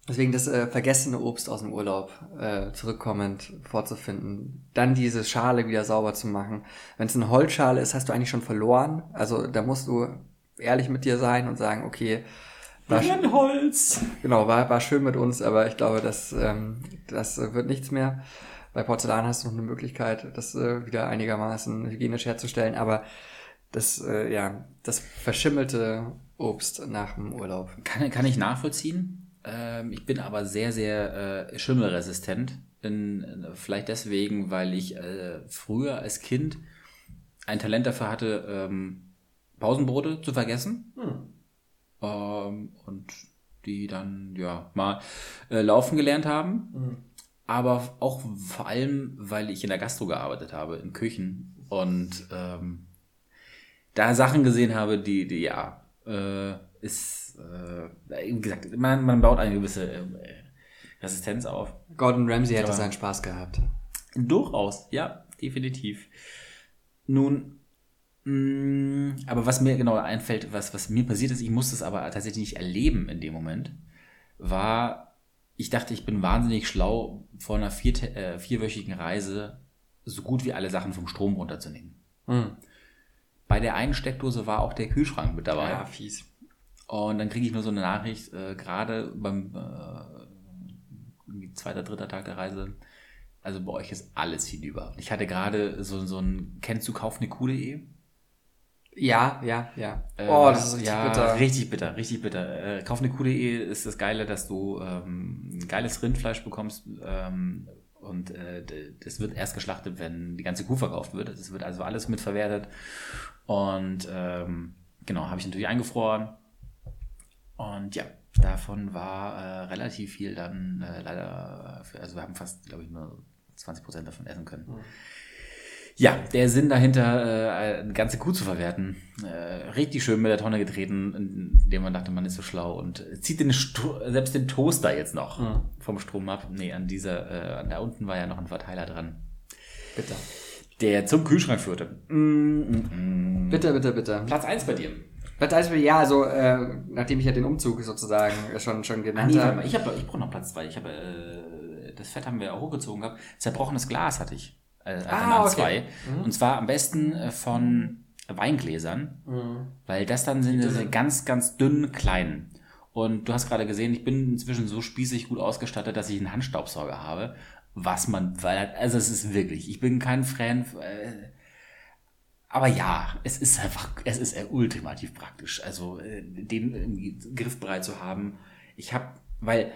deswegen das äh, vergessene Obst aus dem Urlaub äh, zurückkommend vorzufinden. Dann diese Schale wieder sauber zu machen. Wenn es eine Holzschale ist, hast du eigentlich schon verloren. Also da musst du ehrlich mit dir sein und sagen, okay, war Holz. Genau, war, war schön mit uns, aber ich glaube, das, ähm, das wird nichts mehr. Bei Porzellan hast du noch eine Möglichkeit, das äh, wieder einigermaßen hygienisch herzustellen, aber das, äh, ja, das verschimmelte Obst nach dem Urlaub. Kann, kann ich nachvollziehen. Ähm, ich bin aber sehr, sehr äh, schimmelresistent. In, vielleicht deswegen, weil ich äh, früher als Kind ein Talent dafür hatte, ähm, Pausenbrote zu vergessen. Hm. Ähm, und die dann ja mal äh, laufen gelernt haben. Hm. Aber auch vor allem, weil ich in der Gastro gearbeitet habe, in Küchen und ähm, da Sachen gesehen habe, die, die ja, äh, ist, äh, wie gesagt, man, man baut eine gewisse äh, Resistenz auf. Gordon Ramsay hätte seinen Spaß gehabt. Durchaus, ja, definitiv. Nun, mh, mm, aber was mir genau einfällt, was, was mir passiert ist, ich musste es aber tatsächlich nicht erleben in dem Moment, war, ich dachte, ich bin wahnsinnig schlau, vor einer vier, äh, vierwöchigen Reise so gut wie alle Sachen vom Strom runterzunehmen. Mhm. Bei der einen Steckdose war auch der Kühlschrank mit dabei. Ja, fies. Und dann kriege ich nur so eine Nachricht, äh, gerade beim äh, zweiter, dritter Tag der Reise, also bei euch ist alles hinüber. Ich hatte gerade so, so ein, kennst du kaufneku.de? Ja, ja, ja. Äh, oh, das ist richtig ja, bitter. Richtig bitter, richtig bitter. Äh, kaufneku.de ist das Geile, dass du ähm, geiles Rindfleisch bekommst ähm, und äh, das wird erst geschlachtet, wenn die ganze Kuh verkauft wird. Das wird also alles mitverwertet. Und ähm, genau, habe ich natürlich eingefroren. Und ja, davon war äh, relativ viel dann äh, leider, für, also wir haben fast, glaube ich, nur 20 Prozent davon essen können. Mhm. Ja, der Sinn dahinter, äh, eine ganze Kuh zu verwerten, äh, richtig schön mit der Tonne getreten, indem man dachte, man ist so schlau und zieht den Sto selbst den Toaster jetzt noch mhm. vom Strom ab. Nee, an dieser, äh, da unten war ja noch ein Verteiler dran. Bitte. Der zum Kühlschrank führte. Mm, mm, mm. Bitte, bitte, bitte. Platz 1 bei dir. Platz 1 bei dir, ja, also äh, nachdem ich ja den Umzug sozusagen schon, schon genannt ah, nee, habe. Ich, hab, ich brauche noch Platz 2. Ich habe, äh, das Fett haben wir auch hochgezogen gehabt. Zerbrochenes Glas hatte ich. Äh, ah, okay. zwei. Mhm. Und zwar am besten äh, von Weingläsern, mhm. weil das dann sind diese ganz, ganz dünnen kleinen. Und du hast gerade gesehen, ich bin inzwischen so spießig gut ausgestattet, dass ich einen Handstaubsauger habe. Was man, weil, also es ist wirklich, ich bin kein Fan, äh, aber ja, es ist einfach, es ist ultimativ praktisch. Also äh, den irgendwie griffbereit zu haben. Ich habe, weil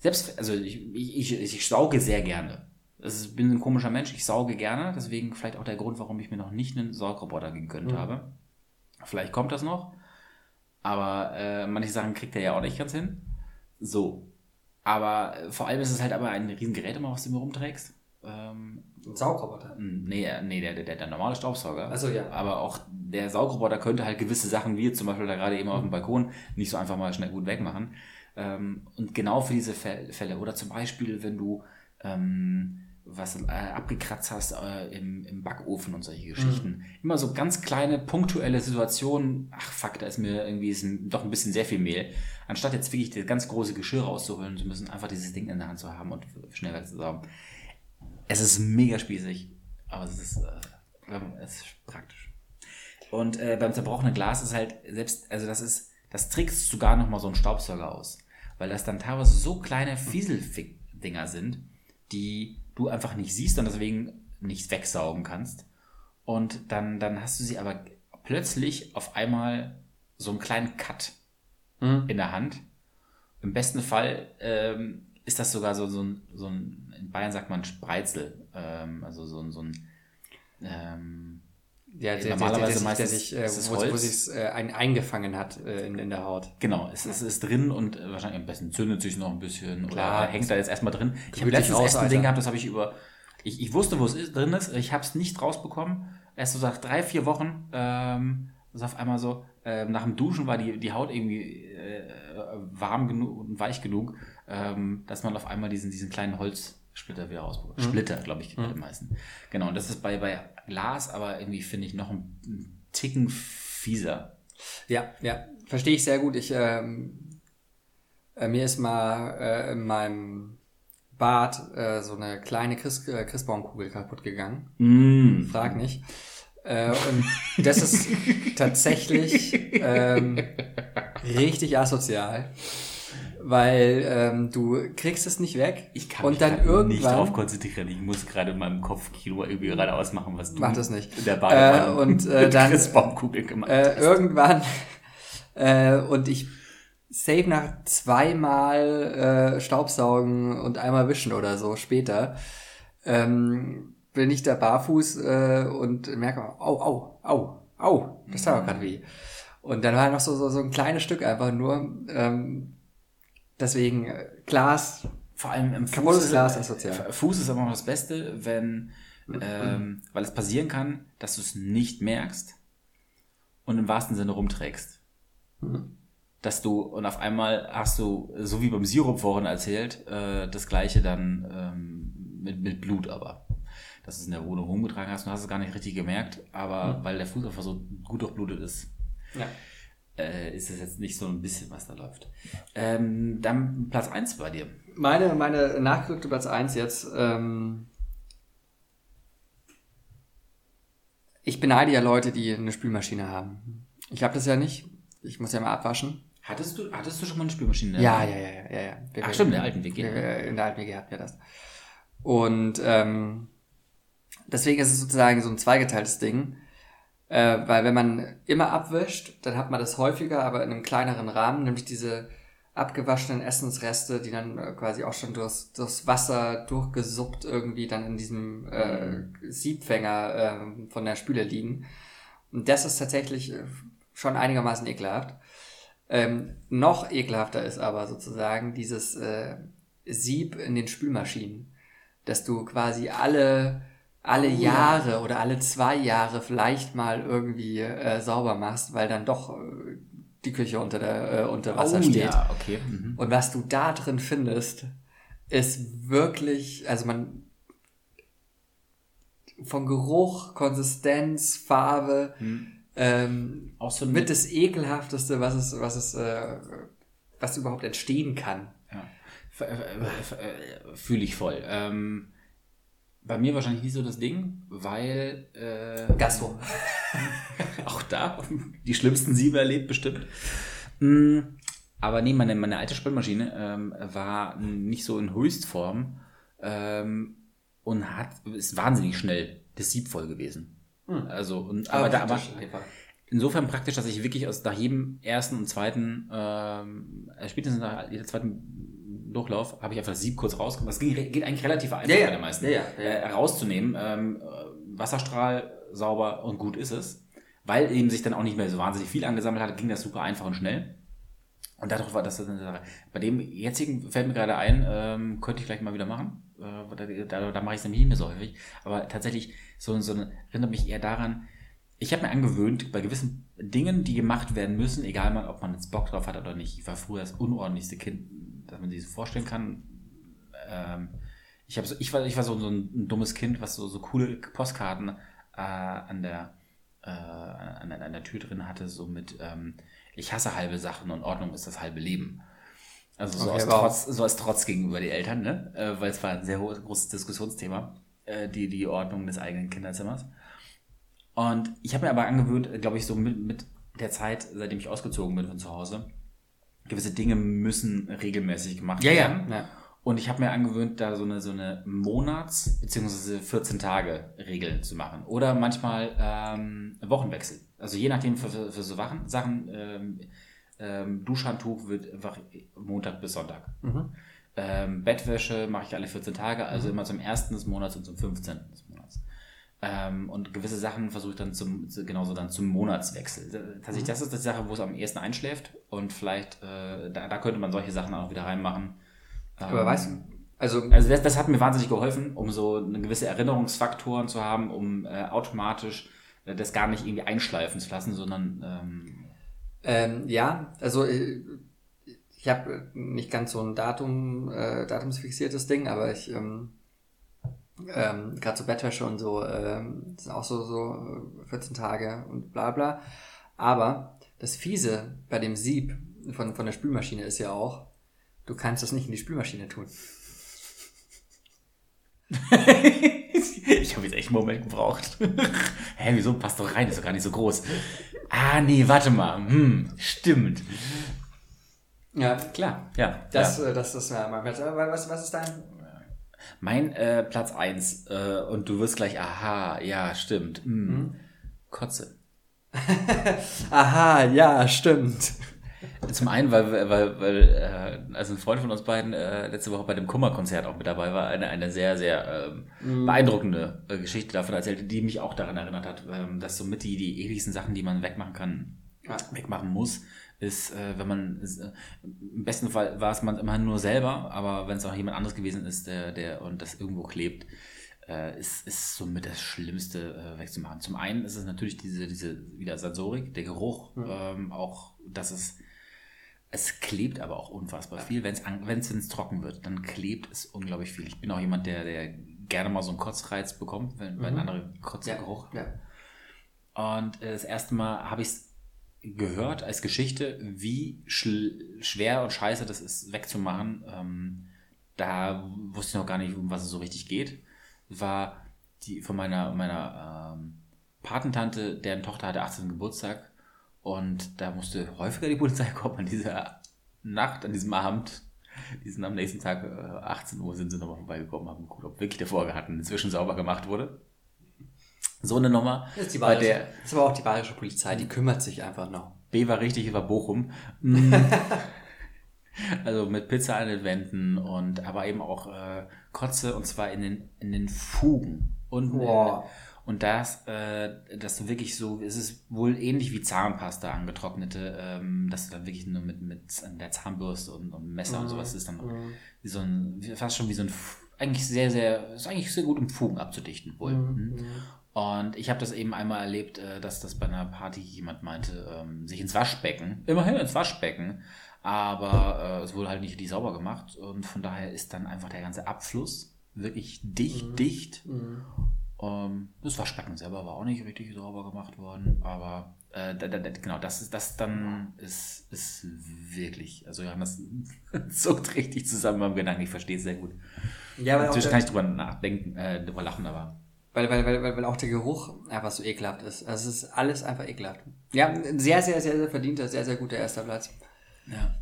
selbst, also ich, ich, ich sauge sehr gerne. Ich bin ein komischer Mensch, ich sauge gerne, deswegen vielleicht auch der Grund, warum ich mir noch nicht einen Saugroboter gegönnt mhm. habe. Vielleicht kommt das noch, aber äh, manche Sachen kriegt er ja auch nicht ganz hin. So. Aber äh, vor allem ist es halt aber ein Riesengerät immer, was du mir rumträgst. Ähm, ein Saugroboter? Nee, äh, nee der, der, der normale Staubsauger. Also ja. Aber auch der Saugroboter könnte halt gewisse Sachen, wie zum Beispiel da gerade eben mhm. auf dem Balkon, nicht so einfach mal schnell gut wegmachen. Ähm, und genau für diese Fälle. Oder zum Beispiel, wenn du ähm, was äh, abgekratzt hast äh, im, im Backofen und solche Geschichten. Mhm. Immer so ganz kleine, punktuelle Situationen. Ach fuck, da ist mir irgendwie ist ein, doch ein bisschen sehr viel Mehl. Anstatt jetzt wirklich das ganz große Geschirr rauszuholen zu müssen, einfach dieses Ding in der Hand zu haben und schnell wegzusaugen. Es ist mega spießig, aber es ist, äh, es ist praktisch. Und äh, beim zerbrochenen Glas ist halt selbst, also das ist, das trickst sogar nochmal so ein Staubsauger aus. Weil das dann teilweise so kleine Fieselfick-Dinger sind, die du einfach nicht siehst und deswegen nicht wegsaugen kannst. Und dann, dann hast du sie aber plötzlich auf einmal so einen kleinen Cut mhm. in der Hand. Im besten Fall ähm, ist das sogar so, so, ein, so ein, in Bayern sagt man Spreizel, ähm, also so, so ein, ähm, ja, der, normalerweise der, der, sich, der sich, äh, wo, wo sich äh, ein, eingefangen hat äh, in, in der Haut. Genau, es, es ist drin und äh, wahrscheinlich am besten zündet sich noch ein bisschen Klar, oder hängt da jetzt erstmal drin. Ich habe letztens raus, ein Ding gehabt, das habe ich über, ich, ich wusste, wo es ist, drin ist, ich habe es nicht rausbekommen. Erst so nach drei, vier Wochen, ähm, ist auf einmal so, äh, nach dem Duschen war die, die Haut irgendwie äh, warm genug und weich genug, ähm, dass man auf einmal diesen, diesen kleinen Holz Splitter wieder rausbekommen. Mhm. Splitter, glaube ich, mhm. den meisten. Genau, und das ist bei, bei Glas aber irgendwie, finde ich, noch ein, ein, Ticken fieser. Ja, ja, verstehe ich sehr gut. Ich, ähm, äh, mir ist mal äh, in meinem Bad äh, so eine kleine Chris, äh, Christbaumkugel kaputt gegangen. Mm. Frag nicht. Äh, und das ist tatsächlich ähm, richtig asozial. Weil ähm, du kriegst es nicht weg. Ich kann und mich dann irgendwann, nicht darauf konzentrieren. Ich muss gerade in meinem Kopfkino irgendwie gerade ausmachen, was du Mach das nicht. in der Badewanne Äh, und, äh, dann- Baumkugel gemacht äh, irgendwann äh, und ich save nach zweimal äh, Staubsaugen und einmal wischen oder so später ähm, bin ich da barfuß äh, und merke, au, au, au, au, das tat auch gerade weh. Und dann war noch so, so, so ein kleines Stück einfach nur. Ähm, deswegen äh, Glas, Vor allem im Fuß Kaputtes ist, Glas ist sozial. Fuß ist aber noch das Beste, wenn, Mhm. ähm, weil es passieren kann, dass du es nicht merkst und im wahrsten Sinne rumträgst. Mhm. Dass du, und auf einmal hast du, so wie beim Sirup vorhin erzählt, äh, das gleiche dann ähm, mit, mit Blut aber. Dass du es in der Wohnung rumgetragen hast und hast es gar nicht richtig gemerkt, aber weil der Fuß einfach so gut durchblutet ist, ja. Äh, ist es jetzt nicht so ein bisschen, was da läuft. Ähm, dann Platz 1 bei dir. Meine, meine nachgerückte Platz 1 jetzt. Ähm, ich beneide ja Leute, die eine Spülmaschine haben. Ich habe das ja nicht. Ich muss ja mal abwaschen. Hattest du, hattest du schon mal eine Spülmaschine? Ja, ja, ja, ja, ja. Wir- Ach, stimmt, in der alten WG, wir- ne? In der alten WG hatten wir das. Und ähm, deswegen ist es sozusagen so ein zweigeteiltes Ding. Äh, weil wenn man immer abwischt, dann hat man das häufiger, aber in einem kleineren Rahmen, nämlich diese abgewaschenen Essensreste, die dann äh, quasi auch schon durchs, durchs Wasser durchgesuppt irgendwie dann in diesem äh, Siebfänger äh, von der Spüle liegen. Und das ist tatsächlich äh, schon einigermaßen ekelhaft. Ähm, noch ekelhafter ist aber sozusagen dieses äh, Sieb in den Spülmaschinen, dass du quasi alle alle Oh ja. Jahre oder alle zwei Jahre vielleicht mal irgendwie äh, sauber machst, weil dann doch äh, die Küche unter der äh, unter Wasser oh, steht. Ja, okay. Mhm. Und was du da drin findest, ist wirklich, also man von Geruch, Konsistenz, Farbe, ähm, Auch so mit das ekelhafteste, was es, was es, äh, was überhaupt entstehen kann. Ja. F- f- äh, Fühle ich voll. Ähm, bei mir wahrscheinlich nicht so das Ding, weil äh, Gastro. auch da die schlimmsten Siebe erlebt bestimmt. Mm, Aber nee, meine, meine alte Spülmaschine ähm, war nicht so in Höchstform ähm, und hat ist wahnsinnig schnell das Sieb voll gewesen. Also und, aber, da, aber insofern praktisch, dass ich wirklich aus nach jedem ersten und zweiten, ähm, äh, spätestens nach jedem zweiten Durchlauf, habe ich einfach das Sieb kurz rausgenommen. Das ging, geht eigentlich relativ einfach Ja, ja. bei den meisten. Ja. Äh, rauszunehmen, ähm, äh, Wasserstrahl sauber und gut ist es. Weil eben sich dann auch nicht mehr so wahnsinnig viel angesammelt hat, ging das super einfach und schnell. Und dadurch war das eine Sache. Bei dem jetzigen fällt mir gerade ein, ähm, könnte ich vielleicht mal wieder machen. Äh, da da, da mache ich es nämlich nicht mehr so häufig. Aber tatsächlich, so, so erinnert mich eher daran, ich habe mir angewöhnt, bei gewissen Dingen, die gemacht werden müssen, egal mal, ob man jetzt Bock drauf hat oder nicht. Ich war früher das unordentlichste Kind, das man sich so vorstellen kann. Ähm, ich, hab so, ich, war, ich war so, so ein, dummes Kind, was so, so coole Postkarten äh, an, der, äh, an, an, an der Tür drin hatte, so mit ähm, ich hasse halbe Sachen und Ordnung ist das halbe Leben. Also so, Okay, aus. Trotz, so als Trotz gegenüber die Eltern, ne? Äh, weil es war ein sehr großes Diskussionsthema, äh, die, die Ordnung des eigenen Kinderzimmers. Und ich habe mir aber angewöhnt, glaube ich, so mit, mit der Zeit, seitdem ich ausgezogen bin von zu Hause, gewisse Dinge müssen regelmäßig gemacht Ja, ja. werden. ja. Und ich habe mir angewöhnt, da so eine, so eine Monats- bzw. 14-Tage-Regel zu machen. Oder manchmal ähm, Wochenwechsel. Also je nachdem für, für, für so Sachen, Sachen ähm, ähm, Duschhandtuch wird einfach Montag bis Sonntag. Mhm. Ähm, Bettwäsche mache ich alle 14 Tage, also immer zum 1. des Monats und zum 15. des. Ähm, und gewisse Sachen versuche ich dann zum, zu- genauso dann zum Monatswechsel. Tatsächlich, das ist die Sache, wo es am ehesten einschläft und vielleicht, äh, da, da könnte man solche Sachen auch wieder reinmachen. Aber Ähm, weißt du, also, also das, das hat mir wahnsinnig geholfen, um so eine gewisse Erinnerungsfaktoren zu haben, um äh, automatisch äh, das gar nicht irgendwie einschleifen zu lassen, sondern ähm, ähm, ja, also äh, ich habe nicht ganz so ein Datum, äh, datumsfixiertes Ding, aber ich ähm, ähm, gerade so Bettwäsche und so, ähm, das sind auch so, so äh, 14 Tage und bla bla. Aber das Fiese bei dem Sieb von, von der Spülmaschine ist ja auch, du kannst das nicht in die Spülmaschine tun. ich habe jetzt echt einen Moment gebraucht. Hä, wieso? Passt doch rein, ist doch gar nicht so groß. Ah, nee, warte mal. Hm, stimmt. Ja, klar. Ja. Das, ja. äh, das ist ja mein. Aber was, was ist dein? Mein äh, Platz 1, äh, und du wirst gleich, aha, ja, stimmt. Hm. Kotze. Aha, ja, stimmt. Zum einen, weil, weil, weil äh, also ein Freund von uns beiden äh, letzte Woche bei dem Kummerkonzert auch mit dabei war, eine, eine sehr, sehr ähm, beeindruckende äh, Geschichte davon erzählte, die mich auch daran erinnert hat, ähm, dass somit die, die ekligsten Sachen, die man wegmachen kann, Ja. wegmachen muss, ist, äh, wenn man, ist, äh, im besten Fall war es man immer nur selber, aber wenn es auch jemand anderes gewesen ist, der, der und das irgendwo klebt, äh, ist, ist somit das Schlimmste äh, wegzumachen. Zum einen ist es natürlich diese, diese wieder Sensorik, der Geruch, ähm, auch, dass es, es klebt aber auch unfassbar viel. Wenn es trocken wird, dann klebt es unglaublich viel. Ich bin auch jemand, der, der gerne mal so einen Kotzreiz bekommt, wenn, wenn andere Kotzgeruch Ja. und äh, das erste Mal habe ich es gehört als Geschichte, wie schwer und scheiße das ist, wegzumachen. Ähm, da wusste ich noch gar nicht, um was es so richtig geht. War die von meiner, meiner ähm, Patentante, deren Tochter hatte 18. Geburtstag. Und da musste häufiger die Polizei kommen an dieser Nacht, an diesem Abend. Die sind am nächsten Tag, äh, 18 Uhr, sind sie nochmal vorbeigekommen, haben geguckt, ob wirklich der Vorgarten inzwischen sauber gemacht wurde. So eine Nummer. Das ist, die bayerische, der das ist aber auch die bayerische Polizei, die kümmert sich einfach noch. B war richtig, war Bochum. Mm. also mit Pizza an den Wänden und aber eben auch äh, Kotze und zwar in den, in den Fugen. Und, Boah. und das, äh, dass du wirklich so, es ist wohl ähnlich wie Zahnpasta angetrocknete, ähm, dass du dann wirklich nur mit, mit der Zahnbürste und, und Messer und sowas ist dann noch wie so ein, fast schon wie so ein, eigentlich sehr, sehr, ist eigentlich sehr gut um Fugen abzudichten wohl. Mhm. Und ich habe das eben einmal erlebt, äh, dass das bei einer Party jemand meinte, ähm, sich ins Waschbecken, immerhin ins Waschbecken, aber äh, es wurde halt nicht richtig sauber gemacht und von daher ist dann einfach der ganze Abfluss wirklich dicht, dicht. Ähm, das Waschbecken selber war auch nicht richtig sauber gemacht worden, aber äh, da, da, da, genau, das ist das dann ist, ist wirklich, also Johannes zuckt richtig zusammen beim Gedanken, ich verstehe es sehr gut. Ja, auch, Natürlich kann ich drüber nachdenken, äh, drüber lachen, aber weil, weil, weil, weil, weil auch der Geruch einfach so ekelhaft ist. Also es ist alles einfach ekelhaft. Ja, ein sehr, sehr, sehr, sehr verdienter, sehr, sehr guter erster Platz. ja.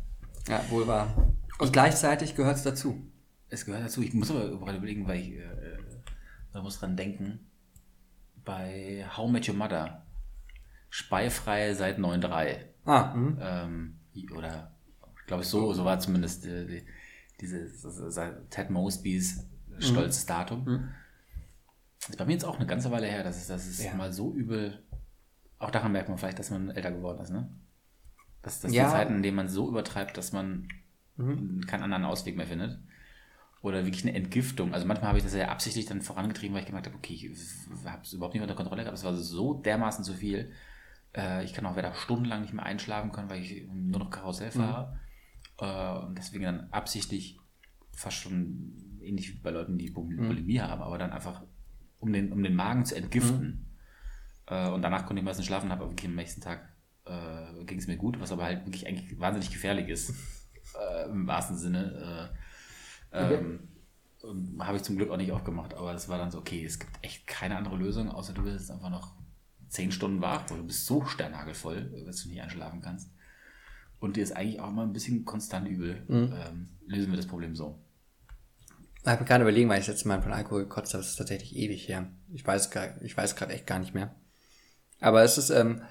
Ja, wohl wahr. Und gleichzeitig gehört es dazu. Es gehört dazu. Ich muss aber gerade überlegen, weil ich äh, man muss dran denken. Bei How Met Your Mother. Speifrei seit 9.3. Ah, mhm. Ähm, oder glaube ich so, so war zumindest äh, die, diese Ted Mosbys stolzes Datum. Ist bei mir jetzt auch eine ganze Weile her, dass es, dass es Ja. mal so übel. Auch daran merkt man vielleicht, dass man älter geworden ist, ne? Dass, dass Ja. die Zeiten, in denen man so übertreibt, dass man keinen anderen Ausweg mehr findet. Oder wirklich eine Entgiftung. Also manchmal habe ich das ja absichtlich dann vorangetrieben, weil ich gemerkt habe, okay, ich habe es überhaupt nicht unter Kontrolle gehabt. Es war so dermaßen zu viel. Äh, ich kann auch wieder stundenlang nicht mehr einschlafen können, weil ich nur noch Karussell fahre. Äh, und deswegen dann absichtlich fast schon ähnlich wie bei Leuten, die Bul- Bulimie haben, aber dann einfach um den, um den Magen zu entgiften. Äh, und danach konnte ich meistens schlafen, habe aber wirklich am nächsten Tag äh, ging es mir gut, was aber halt wirklich eigentlich wahnsinnig gefährlich ist. äh, Im wahrsten Sinne. Äh, ähm, und habe ich zum Glück auch nicht aufgemacht, aber es war dann so, okay, es gibt echt keine andere Lösung, außer du bist jetzt einfach noch zehn Stunden wach, weil du bist so sternhagelvoll, dass du nicht einschlafen kannst. Und dir ist eigentlich auch mal ein bisschen konstant übel. Ähm, lösen wir das Problem so. Ich habe gerade überlegen, weil ich das letzte Mal von Alkohol gekotzt habe. Das ist tatsächlich ewig her. Ich weiß gar, ich weiß gerade echt gar nicht mehr. Aber es ist, ähm,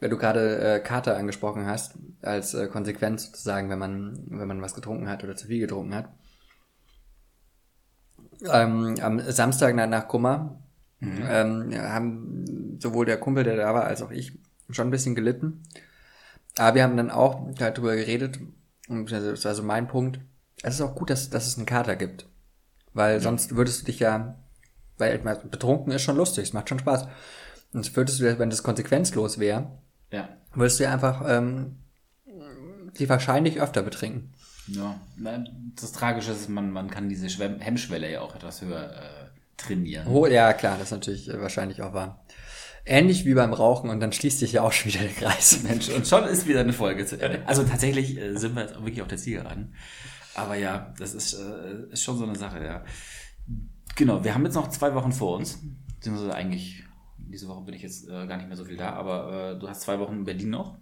wenn du gerade äh, Kater angesprochen hast, als äh, Konsequenz sozusagen, wenn man, wenn man was getrunken hat oder zu viel getrunken hat. Ähm, am Samstag nach, nach Kummer ähm, haben sowohl der Kumpel, der da war, als auch ich schon ein bisschen gelitten. Aber wir haben dann auch darüber geredet, und das war so mein Punkt. Es ist auch gut, dass, dass es einen Kater gibt. Weil sonst würdest du dich ja, weil betrunken ist schon lustig, es macht schon Spaß. Und würdest du, wenn das konsequenzlos wäre, Ja. würdest du ja einfach ähm, die wahrscheinlich öfter betrinken. Ja, das Tragische ist, man, man kann diese Schwemm Hemmschwelle ja auch etwas höher äh, trainieren. Oh, ja, klar, das ist natürlich äh, wahrscheinlich auch wahr. Ähnlich wie beim Rauchen und dann schließt sich ja auch schon wieder der Kreis. Mensch, und schon ist wieder eine Folge zu Ende. Also tatsächlich äh, sind wir jetzt wirklich auf der Zielgeraden. Aber ja, das ist, äh, ist schon so eine Sache, ja. Genau, wir haben jetzt noch zwei Wochen vor uns. Beziehungsweise eigentlich, diese Woche bin ich jetzt äh, gar nicht mehr so viel da, aber äh, du hast zwei Wochen in Berlin noch.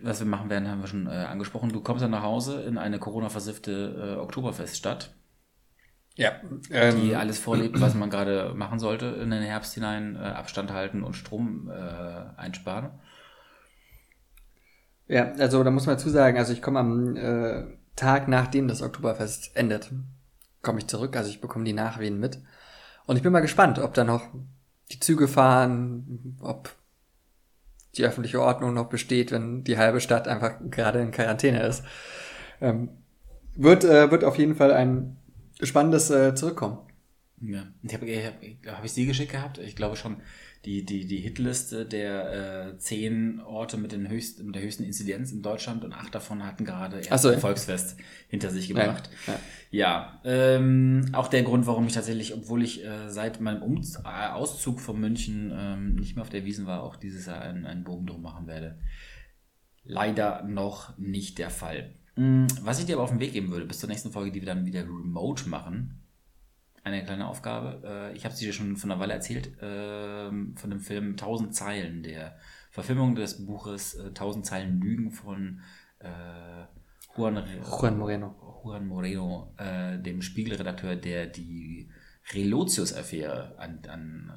Was wir machen werden, haben wir schon äh, angesprochen. Du kommst dann nach Hause in eine Corona-versiffte äh, Oktoberfeststadt, Ja. die Ähm, alles vorlebt, was man gerade machen sollte in den Herbst hinein, äh, Abstand halten und Strom einsparen. Ja, also da muss man dazu sagen, also ich komme am äh, Tag, nachdem das Oktoberfest endet, komme ich zurück. Also ich bekomme die Nachwehen mit. Und ich bin mal gespannt, ob da noch die Züge fahren, ob die öffentliche Ordnung noch besteht, wenn die halbe Stadt einfach gerade in Quarantäne ist. Ähm, wird, äh, wird auf jeden Fall ein spannendes äh, Zurückkommen. Ja. Ich habe hab, hab ich sie geschickt gehabt? Ich glaube schon. Die, die, die Hitliste der äh, zehn Orte mit, den höchsten, mit der höchsten Inzidenz in Deutschland und acht davon hatten gerade erst so, ein ja. Volksfest hinter sich gebracht. Ja, Ja, ähm, auch der Grund, warum ich tatsächlich, obwohl ich äh, seit meinem Umz äh, Auszug von München ähm, nicht mehr auf der Wiesen war, auch dieses Jahr einen, einen Bogen drum machen werde. Leider noch nicht der Fall. Mm, Was ich dir aber auf den Weg geben würde, bis zur nächsten Folge, die wir dann wieder remote machen, eine kleine Aufgabe. Äh, Ich habe es dir schon von einer Weile erzählt, ähm, von dem Film 1000 Zeilen, der Verfilmung des Buches äh, 1000 Zeilen Lügen von äh, Juan, Juan Moreno. Juan Moreno, äh, dem Spiegelredakteur, der die Relotius-Affäre an, an,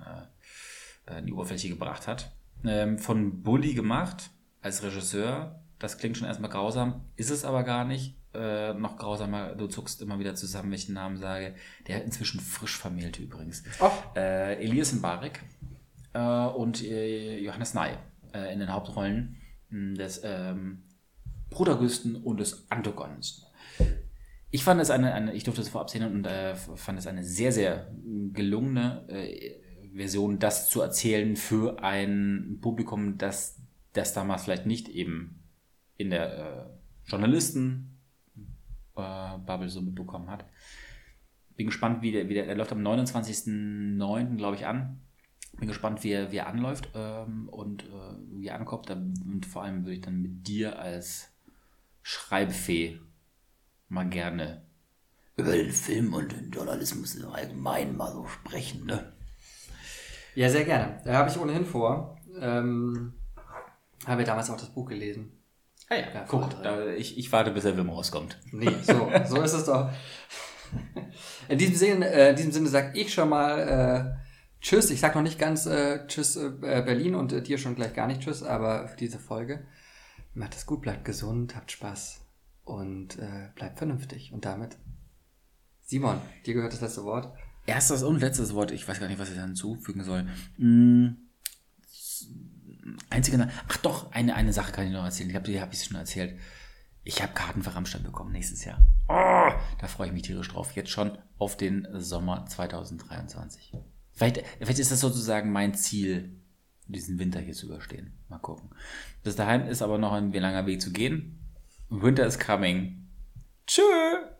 äh, an die Oberfläche gebracht hat. Ähm, von Bully gemacht als Regisseur. Das klingt schon erstmal grausam, ist es aber gar nicht. Äh, noch grausamer, du zuckst immer wieder zusammen, wenn ich den Namen sage. Der inzwischen frisch vermählte übrigens. Oh, Äh, Elias Mbarek äh, und äh, Johannes Ney äh, in den Hauptrollen mh, des ähm, Protagonisten und des Antagonisten. Ich fand es eine, eine ich durfte es vorab sehen und äh, fand es eine sehr, sehr gelungene Version, das zu erzählen für ein Publikum, das das damals vielleicht nicht eben in der Journalisten Bubble so mitbekommen hat. Bin gespannt, wie der, wie der, der läuft am 29.09. glaube ich an. Bin gespannt, wie er, wie er anläuft ähm, und äh, wie er ankommt. Und vor allem würde ich dann mit dir als Schreibfee mal gerne über den Film und den Journalismus im Allgemeinen mal so sprechen. Ne? Ja, sehr gerne. Da habe ich ohnehin vor. Ähm, habe ja damals auch das Buch gelesen. Ah ja, Ja, guck, da, ich, ich warte, bis der Film rauskommt. Nee, so, so ist es doch. In diesem Sinne, äh, in diesem Sinne sag ich schon mal äh, Tschüss. Ich sag noch nicht ganz äh, Tschüss äh, Berlin und äh, dir schon gleich gar nicht Tschüss, aber für diese Folge macht es gut, bleibt gesund, habt Spaß und äh, bleibt vernünftig. Und damit, Simon, dir gehört das letzte Wort. Erstes und letztes Wort, ich weiß gar nicht, was ich dann hinzufügen soll. Mm, Einzige, ach doch, eine, eine Sache kann ich noch erzählen. Ich habe die habe ich schon erzählt. Ich habe Karten für Rammstein bekommen nächstes Jahr. Oh, da freue ich mich tierisch drauf. Jetzt schon auf den Sommer 2023. Vielleicht, vielleicht ist das sozusagen mein Ziel, diesen Winter hier zu überstehen. Mal gucken. Bis dahin ist aber noch ein langer Weg zu gehen. Winter is coming. Tschüss.